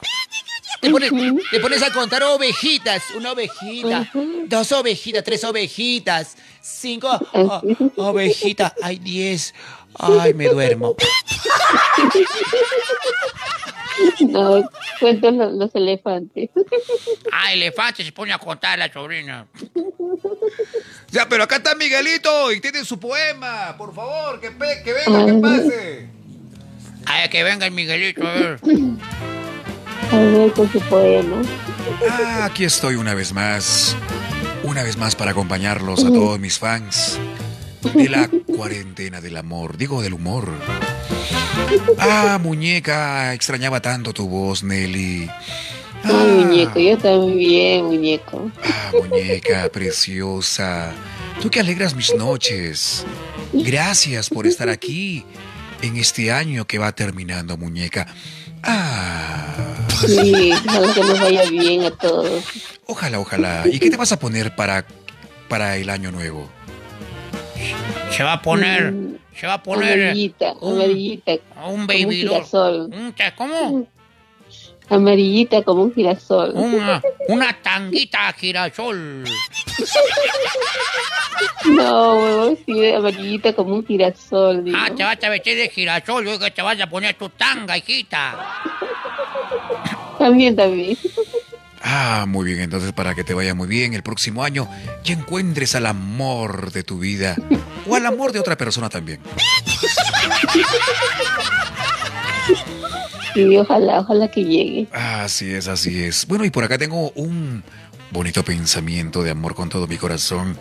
Te pones, te pones a contar ovejitas. Una ovejita, dos ovejitas, tres ovejitas, cinco ovejitas. Ay, diez. Ay, me duermo. No, cuento los, los elefantes. Ah, elefante se pone a contar la sobrina. Ya, pero acá está Miguelito y tiene su poema. Por favor, que, pe- que venga, que pase. Ay, que venga el Miguelito, a ver. A ver, con su poema. Ah, aquí estoy una vez más. Una vez más para acompañarlos a todos mis fans de la cuarentena del amor, digo del humor. Ah, muñeca, extrañaba tanto tu voz, Nelly. Ay, muñeco, yo también, muñeco. Ah, muñeca preciosa. Tú que alegras mis noches. Gracias por estar aquí en este año que va terminando, muñeca. Ah, Sí, ojalá que nos vaya bien a todos. ojalá, ojalá. ¿Y qué te vas a poner para, para el año nuevo? Se va a poner, Mm, se va a poner Amarillita, un- amarillita. un baby girasol. Un cha- ¿Cómo? Amarillita como un girasol. Una, una tanguita girasol. No, huevón, sí, amarillita como un girasol. digo. Ah, te vas a vestir de girasol, yo que te vas a poner tu tanga, hijita. También, también. Ah, muy bien, entonces para que te vaya muy bien el próximo año y encuentres al amor de tu vida o al amor de otra persona también. Sí, ojalá, ojalá que llegue. Así es, así es. Bueno, y por acá tengo un bonito pensamiento de amor con todo mi corazón.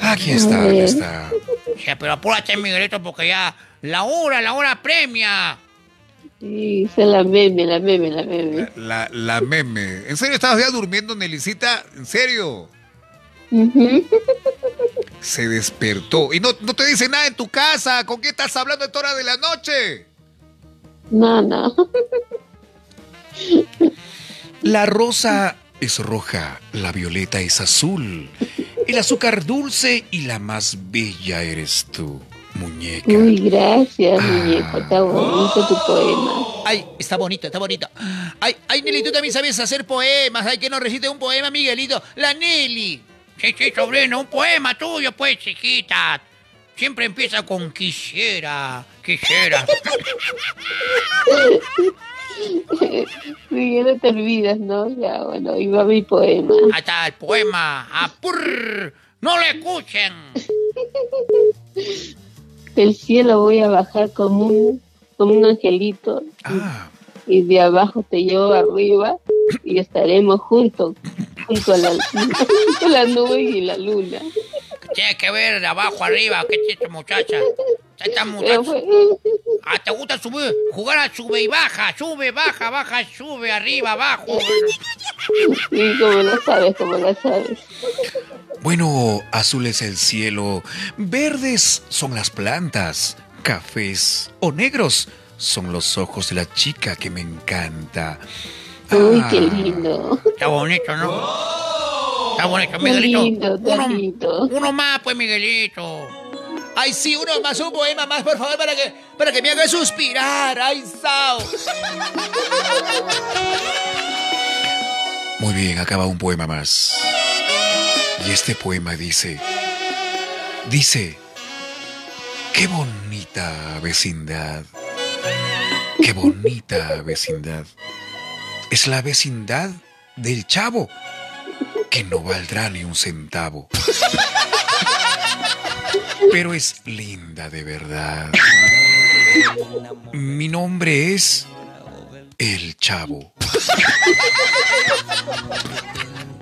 Aquí está, aquí está. Sí, pero apúrate, Miguelito, porque ya la hora, la hora premia. Sí, se la meme, la meme, la meme. La, la meme. ¿En serio estabas ya durmiendo, Nelicita? ¿En serio? Se despertó. Y no, no te dice nada en tu casa. ¿Con qué estás hablando a esta hora de la noche? No, no. La rosa es roja, la violeta es azul, el azúcar dulce y la más bella eres tú, muñeca. Uy, gracias, Ah. muñeco. Está bonito tu poema. Ay, está bonito, está bonito. Ay, ay, Nelly, tú también sabes hacer poemas. Ay, que nos recite un poema, Miguelito. La Nelly. Sí, sí, sobrino, un poema tuyo, pues, chiquita. Siempre empieza con quisiera, quisiera. Sí, no te olvidas, ¿no? Ya, bueno, iba mi poema. Está el poema. ¡Apurr! ¡No le escuchen! Del cielo voy a bajar como un, como un angelito Ah, y de abajo te llevo arriba y estaremos juntos, junto a la, junto a la nube y la luna. Tiene que ver de abajo arriba. ¿Qué chiste, muchacha? Esta muchacha. fue- Ah, ¿te gusta subir? Jugar a sube y baja, sube, baja, baja, sube, arriba, abajo. Sí, como lo sabes, como lo sabes. bueno, azul es el cielo, verdes son las plantas, cafés o negros son los ojos de la chica que me encanta. Uy, Ah, qué lindo. Está bonito, ¿no? Está bonito, Qué Miguelito. lindo, qué Uno, lindo. uno más, pues, Miguelito. Ay, sí, uno más, un poema más, por favor, para que, para que me haga suspirar. Ay, Sao. Muy bien, acaba un poema más. Y este poema dice, dice, qué bonita vecindad, qué bonita vecindad. Es la vecindad del chavo, que no valdrá ni un centavo. Pero es linda de verdad. Mi nombre es El Chavo.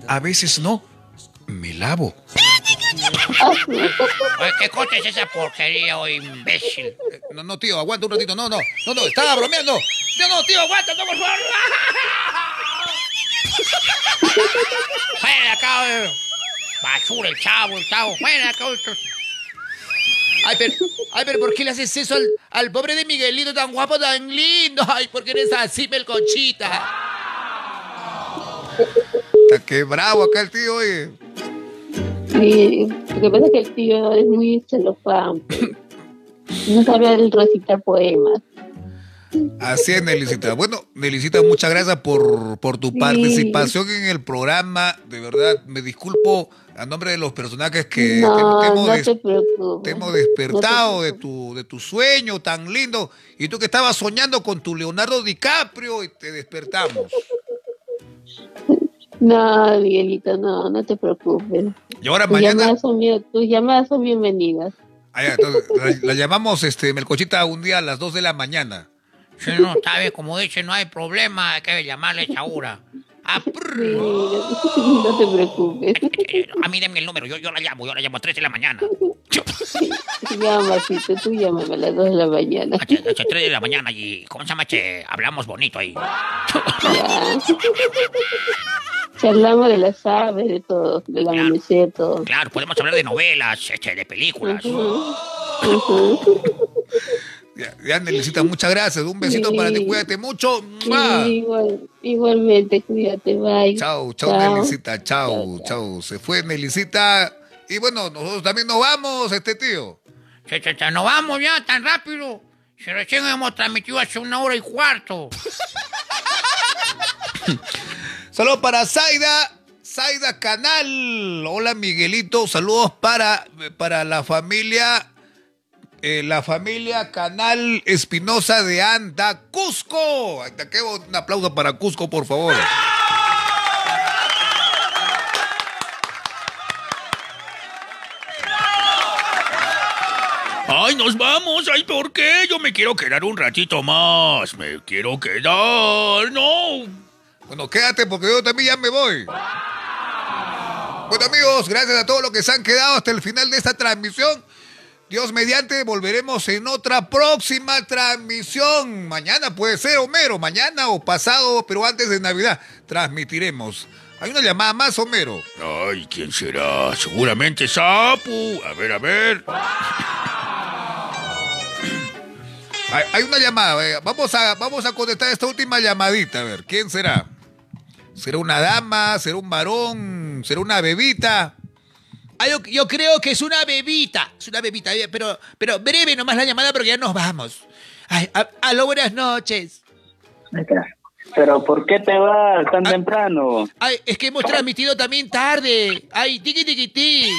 A veces no, me lavo. ¿Qué cosa es esa porquería, o imbécil? No, no, tío, aguanta un ratito. No, no, no, no, estaba bromeando. No, no, tío, aguanta, no, por favor. Ven acá, basura, el chavo, el chavo. Ven acá, otro. Ay, pero, ay, pero ¿por qué le haces eso al, al pobre de Miguelito tan guapo, tan lindo? Ay, ¿por qué eres así, Melconchita? Está que bravo acá el tío, oye. Sí, lo que pasa es que el tío es muy celofán. pues. No sabe recitar poemas. Así es, Nelicita. Bueno, Nelicita, muchas gracias por, por tu Sí. participación en el programa. De verdad, me disculpo a nombre de los personajes que no, te, te hemos, no des- te te hemos despertado No de, tu, de tu sueño tan lindo. Y tú que estabas soñando con tu Leonardo DiCaprio y te despertamos. No, Miguelito, no, no te preocupes. Y ahora Tus mañana, llamadas, son, bien- tus llamadas son bienvenidas. Ah, ya, entonces, la, la llamamos este, Melcochita un día a las 2 de la mañana. Si no, está bien, como dice, no hay problema, hay que llamarle Chaura. Apurr. Sí, no, no te preocupes. A mí denme el número, yo, yo la llamo, yo la llamo a 3 de la mañana. Llama, Cito, tú llámame a las 2 de la mañana. A 3 de la mañana y, ¿cómo se llama? Che, hablamos bonito ahí. Ya. Charlamos de las aves, de todo, del amanecer, todo. Claro, podemos hablar de novelas, este, de películas. Ya, ya, Nelicita, muchas gracias. Un besito Sí. para ti, cuídate mucho. Igual, igualmente, cuídate, bye. Chao, chao, Nelicita, chao, chao. Se fue Nelicita. Y bueno, nosotros también nos vamos, este tío. Che, che, che, no vamos ya tan rápido. Si recién hemos transmitido hace una hora y cuarto. Saludos para Zaida, Zaida Canal. Hola Miguelito, saludos para, para la familia, eh, la familia Canal Espinosa de Anda, Cusco. Un aplauso para Cusco, por favor. ¡Ay, nos vamos! ¡Ay, ¿por qué? Yo me quiero quedar un ratito más. Me quiero quedar. ¡No! Bueno, quédate porque yo también ya me voy. Bueno amigos, gracias a todos los que se han quedado hasta el final de esta transmisión. Dios mediante, volveremos en otra próxima transmisión. Mañana puede ser, Homero, mañana o pasado, pero antes de Navidad, transmitiremos. Hay una llamada más, Homero. Ay, ¿quién será? Seguramente Sapu. A ver, a ver. Hay, hay una llamada, eh, vamos a, vamos a contestar esta última llamadita, a ver, ¿quién será? ¿Será una dama? ¿Será un varón? ¿Será una bebita? Ay, yo, yo creo que es una bebita. Es una bebita, eh, pero, pero breve nomás la llamada porque ya nos vamos. Ay, a, aló, buenas noches. Pero ¿por qué te vas tan Ah. temprano? Ay, es que hemos transmitido también tarde. Ay, tiqui tiqui ti.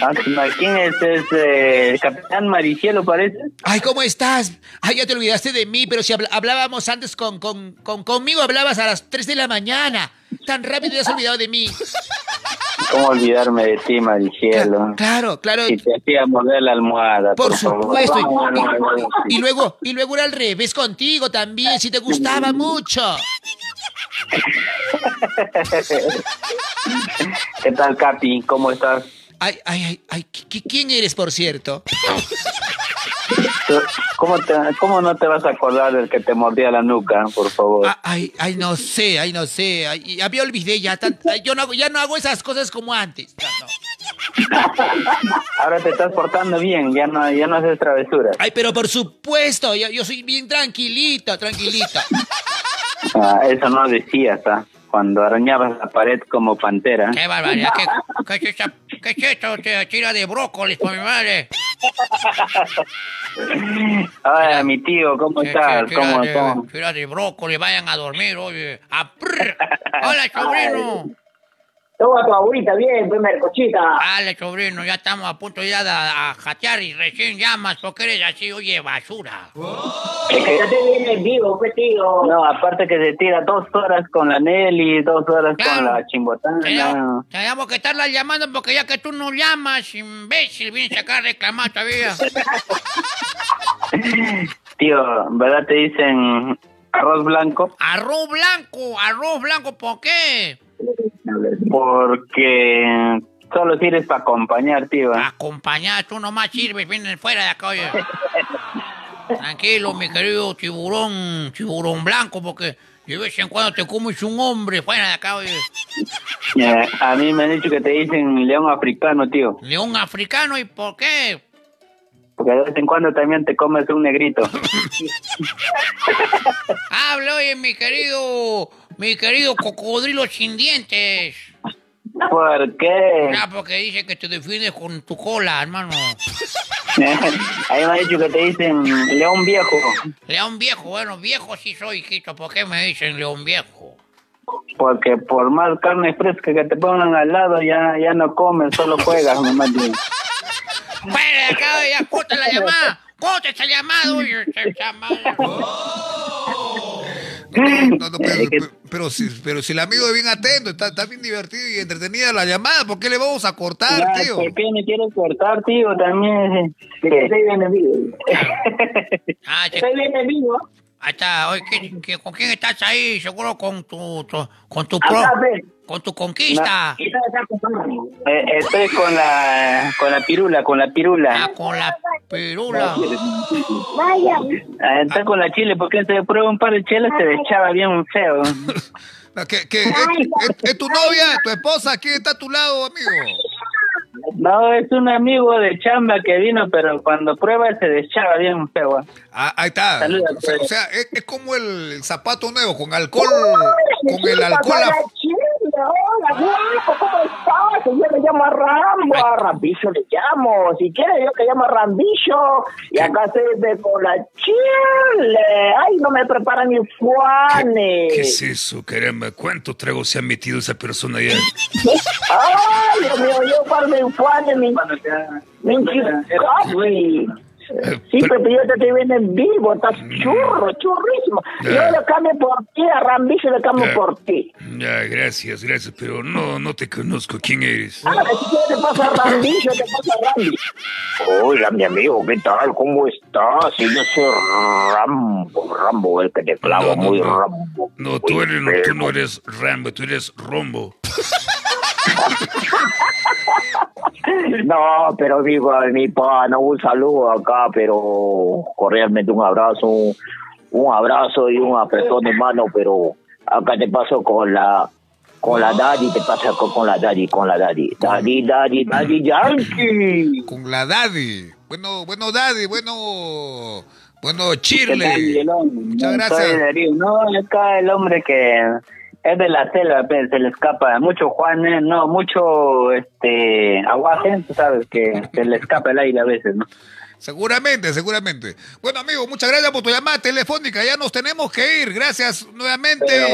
Ah, ¿Quién es? ¿Es eh, el capitán Maricielo, parece? Ay, ¿cómo estás? Ay, ya te olvidaste de mí, pero si habl- hablábamos antes con, con, con- conmigo, hablabas a las 3 de la mañana. Tan rápido te has olvidado de mí. ¿Cómo olvidarme de ti, Maricielo? Claro, claro. Si te hacía mover la almohada, por, supuesto. Y, y luego, y luego era al revés contigo también, si te gustaba mucho. ¿Qué tal, Capi? ¿Cómo estás? Ay, ay, ay, ay, ¿qui- qui- ¿quién eres, por cierto? ¿Cómo, te- ¿Cómo no te vas a acordar del que te mordía la nuca, por favor? Ah, Ay, ay, no sé, ay, no sé. Ay, ya me olvidé, ya, tan- ay, yo no, hago- ya no hago esas cosas como antes. No. Ahora te estás portando bien, ya no, ya no haces travesuras. Ay, pero por supuesto, yo, yo soy bien tranquilito, tranquilito. Ah, eso no decías, ¿ah? Cuando arañabas la pared como pantera. Qué barbaridad, ¿qué, qué esa- qué es esto? Te tira de brócolis por mi madre. Hola, mi tío, ¿cómo estás? tira ¿Cómo, de- cómo? tira de brócolis, vayan a dormir, oye. Hola, sobrino. Toma tu agüita bien, primer cochita. Dale, sobrino, ya estamos a punto ya de a, a jatear y recién llamas porque eres así, oye, basura. Es que ya te viene en vivo, pues tío. No, aparte que se tira dos horas con la Nelly, dos horas con la chimbotana. Tenemos, tenemos que estarla llamando porque ya que tú no llamas, imbécil, vienes acá a reclamar todavía. Tío, ¿verdad te dicen arroz blanco? Arroz blanco, arroz blanco, ¿por qué? Porque solo sirves para acompañar, tío. Acompañar, tú nomás sirves, vienen fuera de acá, oye. Tranquilo, mi querido tiburón, tiburón blanco, porque de vez en cuando te comes un hombre fuera de acá, oye. Eh, a mí me han dicho que te dicen león africano, tío. León africano, ¿y por qué? Porque de vez en cuando también te comes un negrito. Habla, oye, mi querido, mi querido cocodrilo sin dientes. ¿Por qué? Ah, porque dice que te defiendes con tu cola, hermano. a mí me han dicho que te dicen león viejo. León viejo, bueno, viejo sí soy, hijito. ¿Por qué me dicen león viejo? Porque por más carne fresca que te pongan al lado, ya, ya no comes, solo juegas, mamá. De acá, ya, corta la llamada. Corta esa llamada, oye, esa llamada. No, no, pero, pero, pero si, pero si el amigo es bien atento, está, está bien divertido y entretenida la llamada, ¿por qué le vamos a cortar, Ya, tío? ¿Por qué me quieres cortar, tío? También. Estoy bien en vivo. Ah, Estoy bien en vivo. Ahí está, oye, ¿qué- qué- con quién estás ahí? Seguro con tu, tu- con tu pro, Acá, ve. Con tu conquista. Eh, estoy con la, con la pirula, con la pirula. Ah, con la pirula. Vaya. Ah, Está con la chile, porque se prueba un par de chelas, se echaba bien feo. No, ¿qué- qué? ¿Es, es- es tu novia, tu esposa? ¿Quién está a tu lado, amigo? No, es un amigo de chamba que vino, pero cuando prueba se deschaba bien feo. Ah, ahí está. Saluda, O sea, pues. o sea, es, es como el zapato nuevo, con alcohol, con el alcohol. Hola, a- guapo, ¿cómo estás? Yo me llamo Rambo, a Rambillo le llamo. Si quieres, yo te llamo Rambillo. Y acá estoy de con la chile. Ay, no me preparan ni fuane. ¿Qué es eso, caramba? ¿Cuántos tragos se ha metido esa persona ya? Ay, Dios mío, yo para mi fuane, mi... Mi. Sí, Pero- pero yo te estoy viendo en vivo, estás churro, churrísimo. Yo Ya. le cambio por ti, a Rambillo le cambio Ya. por ti. Ya, gracias, gracias, pero no, no te conozco. ¿Quién eres? Ah, si quieres te pasa a Rambillo, te pasa a Rambi. Hola, mi amigo, ¿qué tal? ¿Cómo estás? Sí, yo soy Rambo, Rambo, el que te clavo, No, no, muy no. Rambo. No, tú, eres, no, tú no eres Rambo, tú eres Rombo. No, pero digo, mi pana, un saludo acá, pero cordialmente un abrazo, un, un abrazo y un apretón de mano, pero acá te paso con la con la daddy, te pasa con, con la daddy, con la daddy. Daddy, daddy, daddy, yankee. Con la daddy. Bueno, bueno, daddy, bueno, bueno, ¿Qué tal, Chirle. Muchas gracias. No, acá el hombre que es de la selva, pues, se le escapa mucho Juanes, no, mucho este aguaje, tú sabes que se le escapa el aire a veces, ¿no? Seguramente, seguramente. Bueno, amigo, muchas gracias por tu llamada telefónica. Ya nos tenemos que ir. Gracias nuevamente. Pero,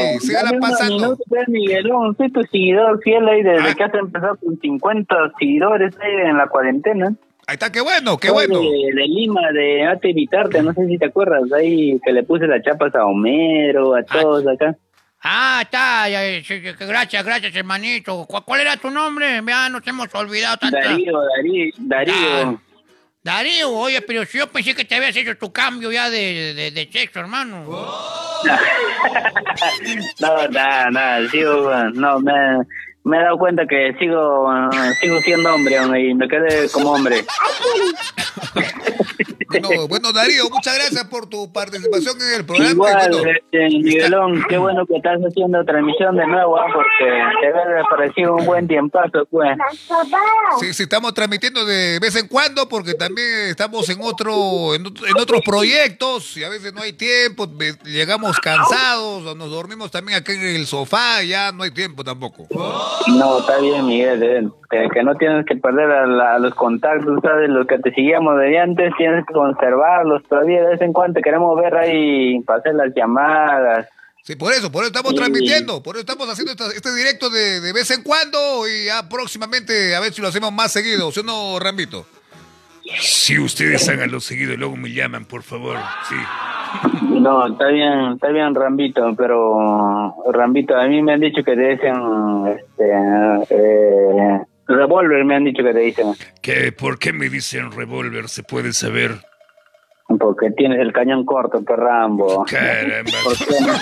dame unos pasando. minutos, Miguelón, soy tu seguidor fiel ahí desde Ah. que has empezado con 50 seguidores ahí en la cuarentena. Ahí está, qué bueno, qué Soy bueno. De, de Lima, de Ate Evitarte, no sé si te acuerdas, ahí que le puse las chapas a Homero, a todos acá. Ah, está. eh, Gracias, gracias, hermanito. ¿Cuál, era tu nombre? Ya nos hemos olvidado tanto. Darío, Darío, Darío. Darío, oye, pero si yo pensé que te habías hecho tu cambio ya de, de, de sexo, hermano. No, nada, nada, sigo, no, me, me he dado cuenta que sigo, sigo siendo hombre y me quedé como hombre. Bueno, bueno, Darío, muchas gracias por tu participación en el programa. Igual, bueno, este, Miguelón, qué bueno que estás haciendo transmisión de nuevo, ah, porque te había parecido un buen tiempazo, pues. Sí, sí, estamos transmitiendo de vez en cuando porque también estamos en otro, en, en otros proyectos y a veces no hay tiempo, llegamos cansados o nos dormimos también aquí en el sofá y ya no hay tiempo tampoco. No, está bien, Miguel, eh, que, que no tienes que perder a, la- a los contactos, ¿sabes? Los que te seguíamos de antes, tienes que conservarlos. Todavía de vez en cuando te queremos ver ahí, hacer las llamadas. Sí, por eso, por eso estamos Sí. transmitiendo, por eso estamos haciendo esta- este directo de, de vez en cuando y ya próximamente a ver si lo hacemos más seguido, ¿sí o no, Rambito? Si ustedes háganlo seguido y luego me llaman, por favor. Sí. No, está bien, está bien, Rambito, pero Rambito, a mí me han dicho que te dicen, este, eh, revólver, me han dicho que te dicen, ¿Qué, ¿Por qué me dicen revólver? ¿Se puede saber? porque tienes el cañón corto, pues Rambo. Caramba. ¿Por qué no?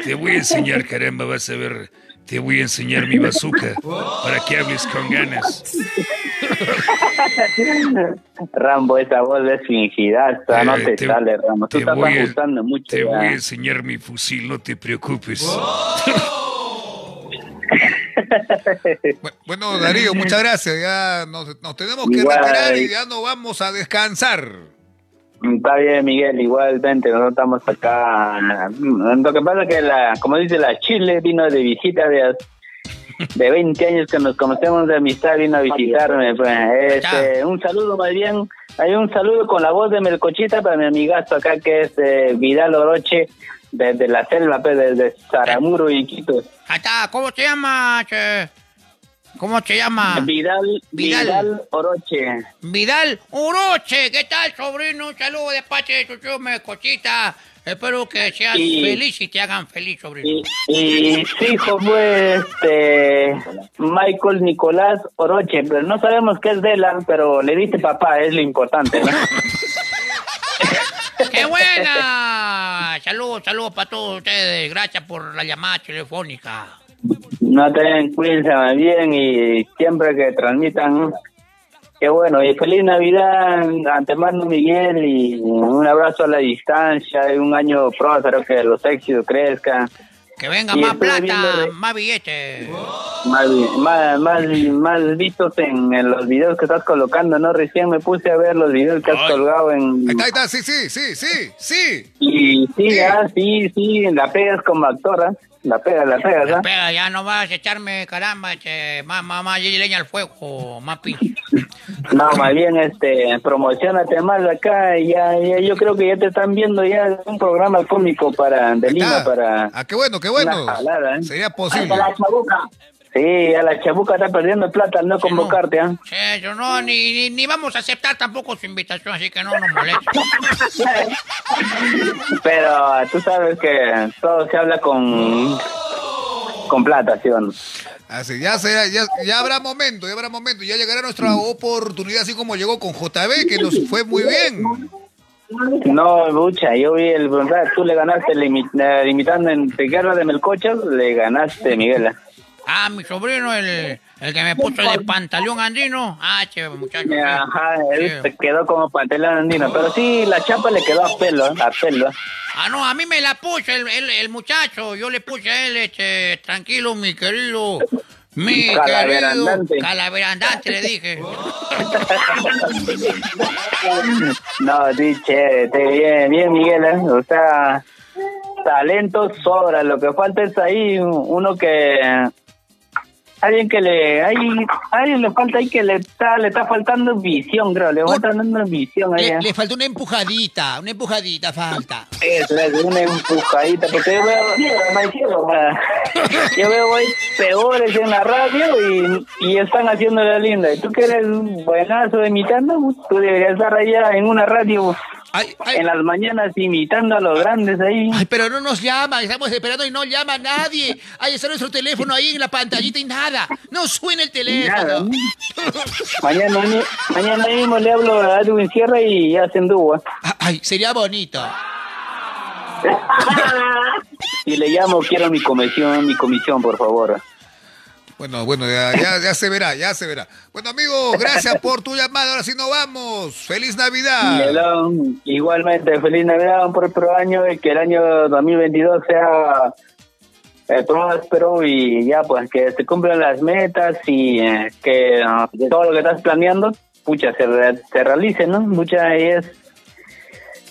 Te voy a enseñar, caramba, vas a ver. Te voy a enseñar mi bazooka para que hables con ganas. Rambo, esa voz es fingidaza, no Eh, te, te- sale, Rambo. Tú te estás voy a- ajustando mucho. Te ya. voy a enseñar mi fusil, no te preocupes. Bu- Bueno, Darío, muchas gracias. Ya nos, nos tenemos que Igual. retirar y ya nos vamos a descansar. Está bien, Miguel, igualmente, nosotros estamos acá. Lo que pasa es que, la, como dice la Chile, vino de visita de, de 20 años que nos conocemos de amistad, vino a visitarme. Pues, este, un saludo más bien, hay un saludo con la voz de Melcochita para mi amigazo acá que es eh, Vidal Oroche, desde la selva, pues, desde Saramuro y Quito. Ahí está, ¿cómo se llama? che? ¿Cómo se llama? Vidal, Vidal. Vidal Oroche. Vidal Uroche, ¿qué tal, sobrino? Un saludo de parte de tu tío Melcochita. Espero que seas Y- feliz y te hagan feliz, sobrino. Y su hijo fue este Michael Nicolás Oroche, pero no sabemos qué es de él, pero le dice papá, es lo importante, ¿no? ¡Qué buena! Saludos, saludos para todos ustedes. Gracias por la llamada telefónica. No te cuídense bien y siempre que transmitan, qué bueno. Y feliz Navidad, antemano Miguel, y un abrazo a la distancia, y un año próspero, que los éxitos crezcan. Que venga Y más plata, más billetes. Más, más, más, más vistos en, en los videos que estás colocando, ¿no? Recién me puse a ver los videos que has colgado en... Ahí está, ahí está, sí, sí, sí, sí, sí. Y sí, ah, sí, sí, la pegas como actora, la pegas, la pegas, ¿ah? Espera, ya no vas a echarme, caramba, che, más, más, más leña al fuego, más pinche. No, más bien, este, promocionate más acá, ya, ya, yo creo que ya te están viendo ya un programa cómico para, de Lima, para... Ah, qué bueno, qué bueno. Jalada, ¿eh? Sería posible. Sí, a la chabuca está perdiendo plata al no convocarte, ¿ah? Sí, yo no, ni, ni, ni vamos a aceptar tampoco su invitación, así que no nos moleste. Pero tú sabes que todo se habla con, con plata, ¿sí o no? Así, ya, será, ya, ya habrá momento, ya habrá momento, ya llegará nuestra oportunidad, así como llegó con JB, que nos fue muy bien. No, Bucha, yo vi el... Tú le ganaste limi- limitando en guerra de Melcochas, le ganaste, Miguel. Ah, mi sobrino, el, el que me puso de pantalón andino. Ah, che, muchacho. Ajá, él se quedó como pantalón andino, pero sí, la chapa le quedó a pelo, ¿eh? a pelo. Ah, no, a mí me la puso el, el, el muchacho. Yo le puse a él, este, tranquilo, mi querido. Mi Calaverandante. calaverandante, le dije. No, sí, che, te- bien, bien, Miguel, ¿eh? o sea, talento sobra, lo que falta es ahí uno que alguien que le, hay, alguien le falta ahí que le está, le está faltando visión, creo, le falta dando visión ahí. Le, ¿eh? le falta una empujadita, una empujadita falta. Eso es una empujadita, porque yo veo, yo veo hoy peores en la radio y, y están haciendo la linda. Y tú que eres un buenazo imitando, tú deberías estar allá en una radio en las mañanas imitando a los grandes ahí. Ay, pero no nos llama, estamos esperando y no llama nadie. Ahí está nuestro teléfono ahí en la pantallita y nada. No suena el teléfono. Mañana, mañana mismo le hablo a Edwin Sierra y hacen dúo. Ay, sería bonito. Y le llamo, quiero mi comisión, mi comisión, por favor. Bueno, bueno, ya, se verá, ya se verá. Bueno, amigo, gracias por tu llamada. Ahora sí nos vamos. ¡Feliz Navidad! Igualmente, feliz Navidad, un próspero año y que el año 2022 sea eh, próspero y ya, pues que se cumplan las metas y eh, que ah, todo lo que estás planeando, pucha, se, se realice, ¿no? Mucha y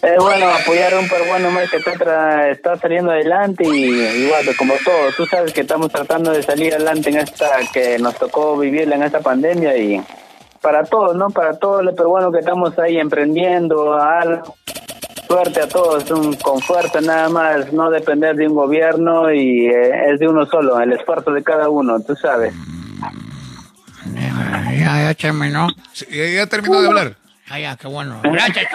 es, es bueno apoyar a un peruano más que está, tra- está saliendo adelante y igual, pues, como todo, tú sabes que estamos tratando de salir adelante en esta, que nos tocó vivirla en esta pandemia y para todos, ¿no? Para todos los peruanos que estamos ahí emprendiendo algo. Suerte a todos, un, con fuerza nada más, no depender de un gobierno y eh, es de uno solo, el esfuerzo de cada uno, tú sabes. Ya, ya terminó. ya, ya terminó de hablar. Ah, ya, qué bueno. Gracias.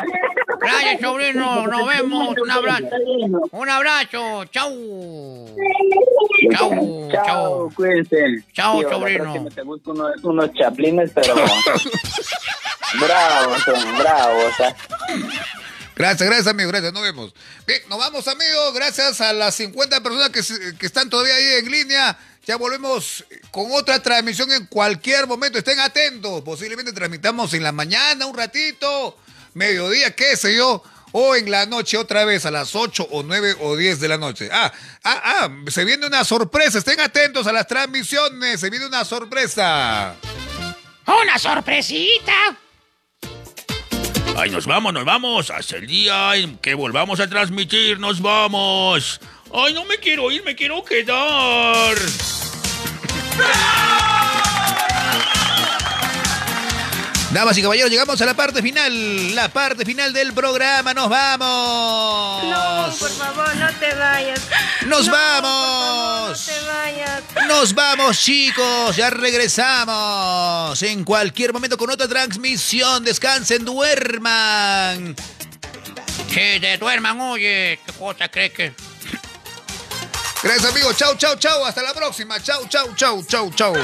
Gracias, sobrino. Nos vemos. Un abrazo. Un abrazo. Chau. Chau. Chao, cuídense. Chao, Tío, sobrino. Te busco unos, unos chaplines, pero bravos son, bravos. ¿ah? Gracias, gracias, amigo. Gracias, nos vemos. Bien, nos vamos, amigos. Gracias a las 50 personas que, que están todavía ahí en línea. Ya volvemos con otra transmisión en cualquier momento. Estén atentos. Posiblemente transmitamos en la mañana un ratito, mediodía, qué sé yo. O en la noche otra vez a las 8 o 9 o 10 de la noche. Ah, ah, ah, se viene una sorpresa. Estén atentos a las transmisiones. Se viene una sorpresa. ¡Una sorpresita! Ay, nos vamos, nos vamos. Hasta el día en que volvamos a transmitir, nos vamos. Ay, no me quiero ir, me quiero quedar. Damas y caballeros, llegamos a la parte final. La parte final del programa. Nos vamos. No, por favor, no te vayas. Nos No, vamos. por favor, no te vayas. Nos vamos, chicos. Ya regresamos. En cualquier momento con otra transmisión. Descansen, duerman. Que te duerman, oye. ¿Qué cosa crees que...? Gracias, amigos. Chau, chau, chau. Hasta la próxima. Chau, chau, chau, chau, chau.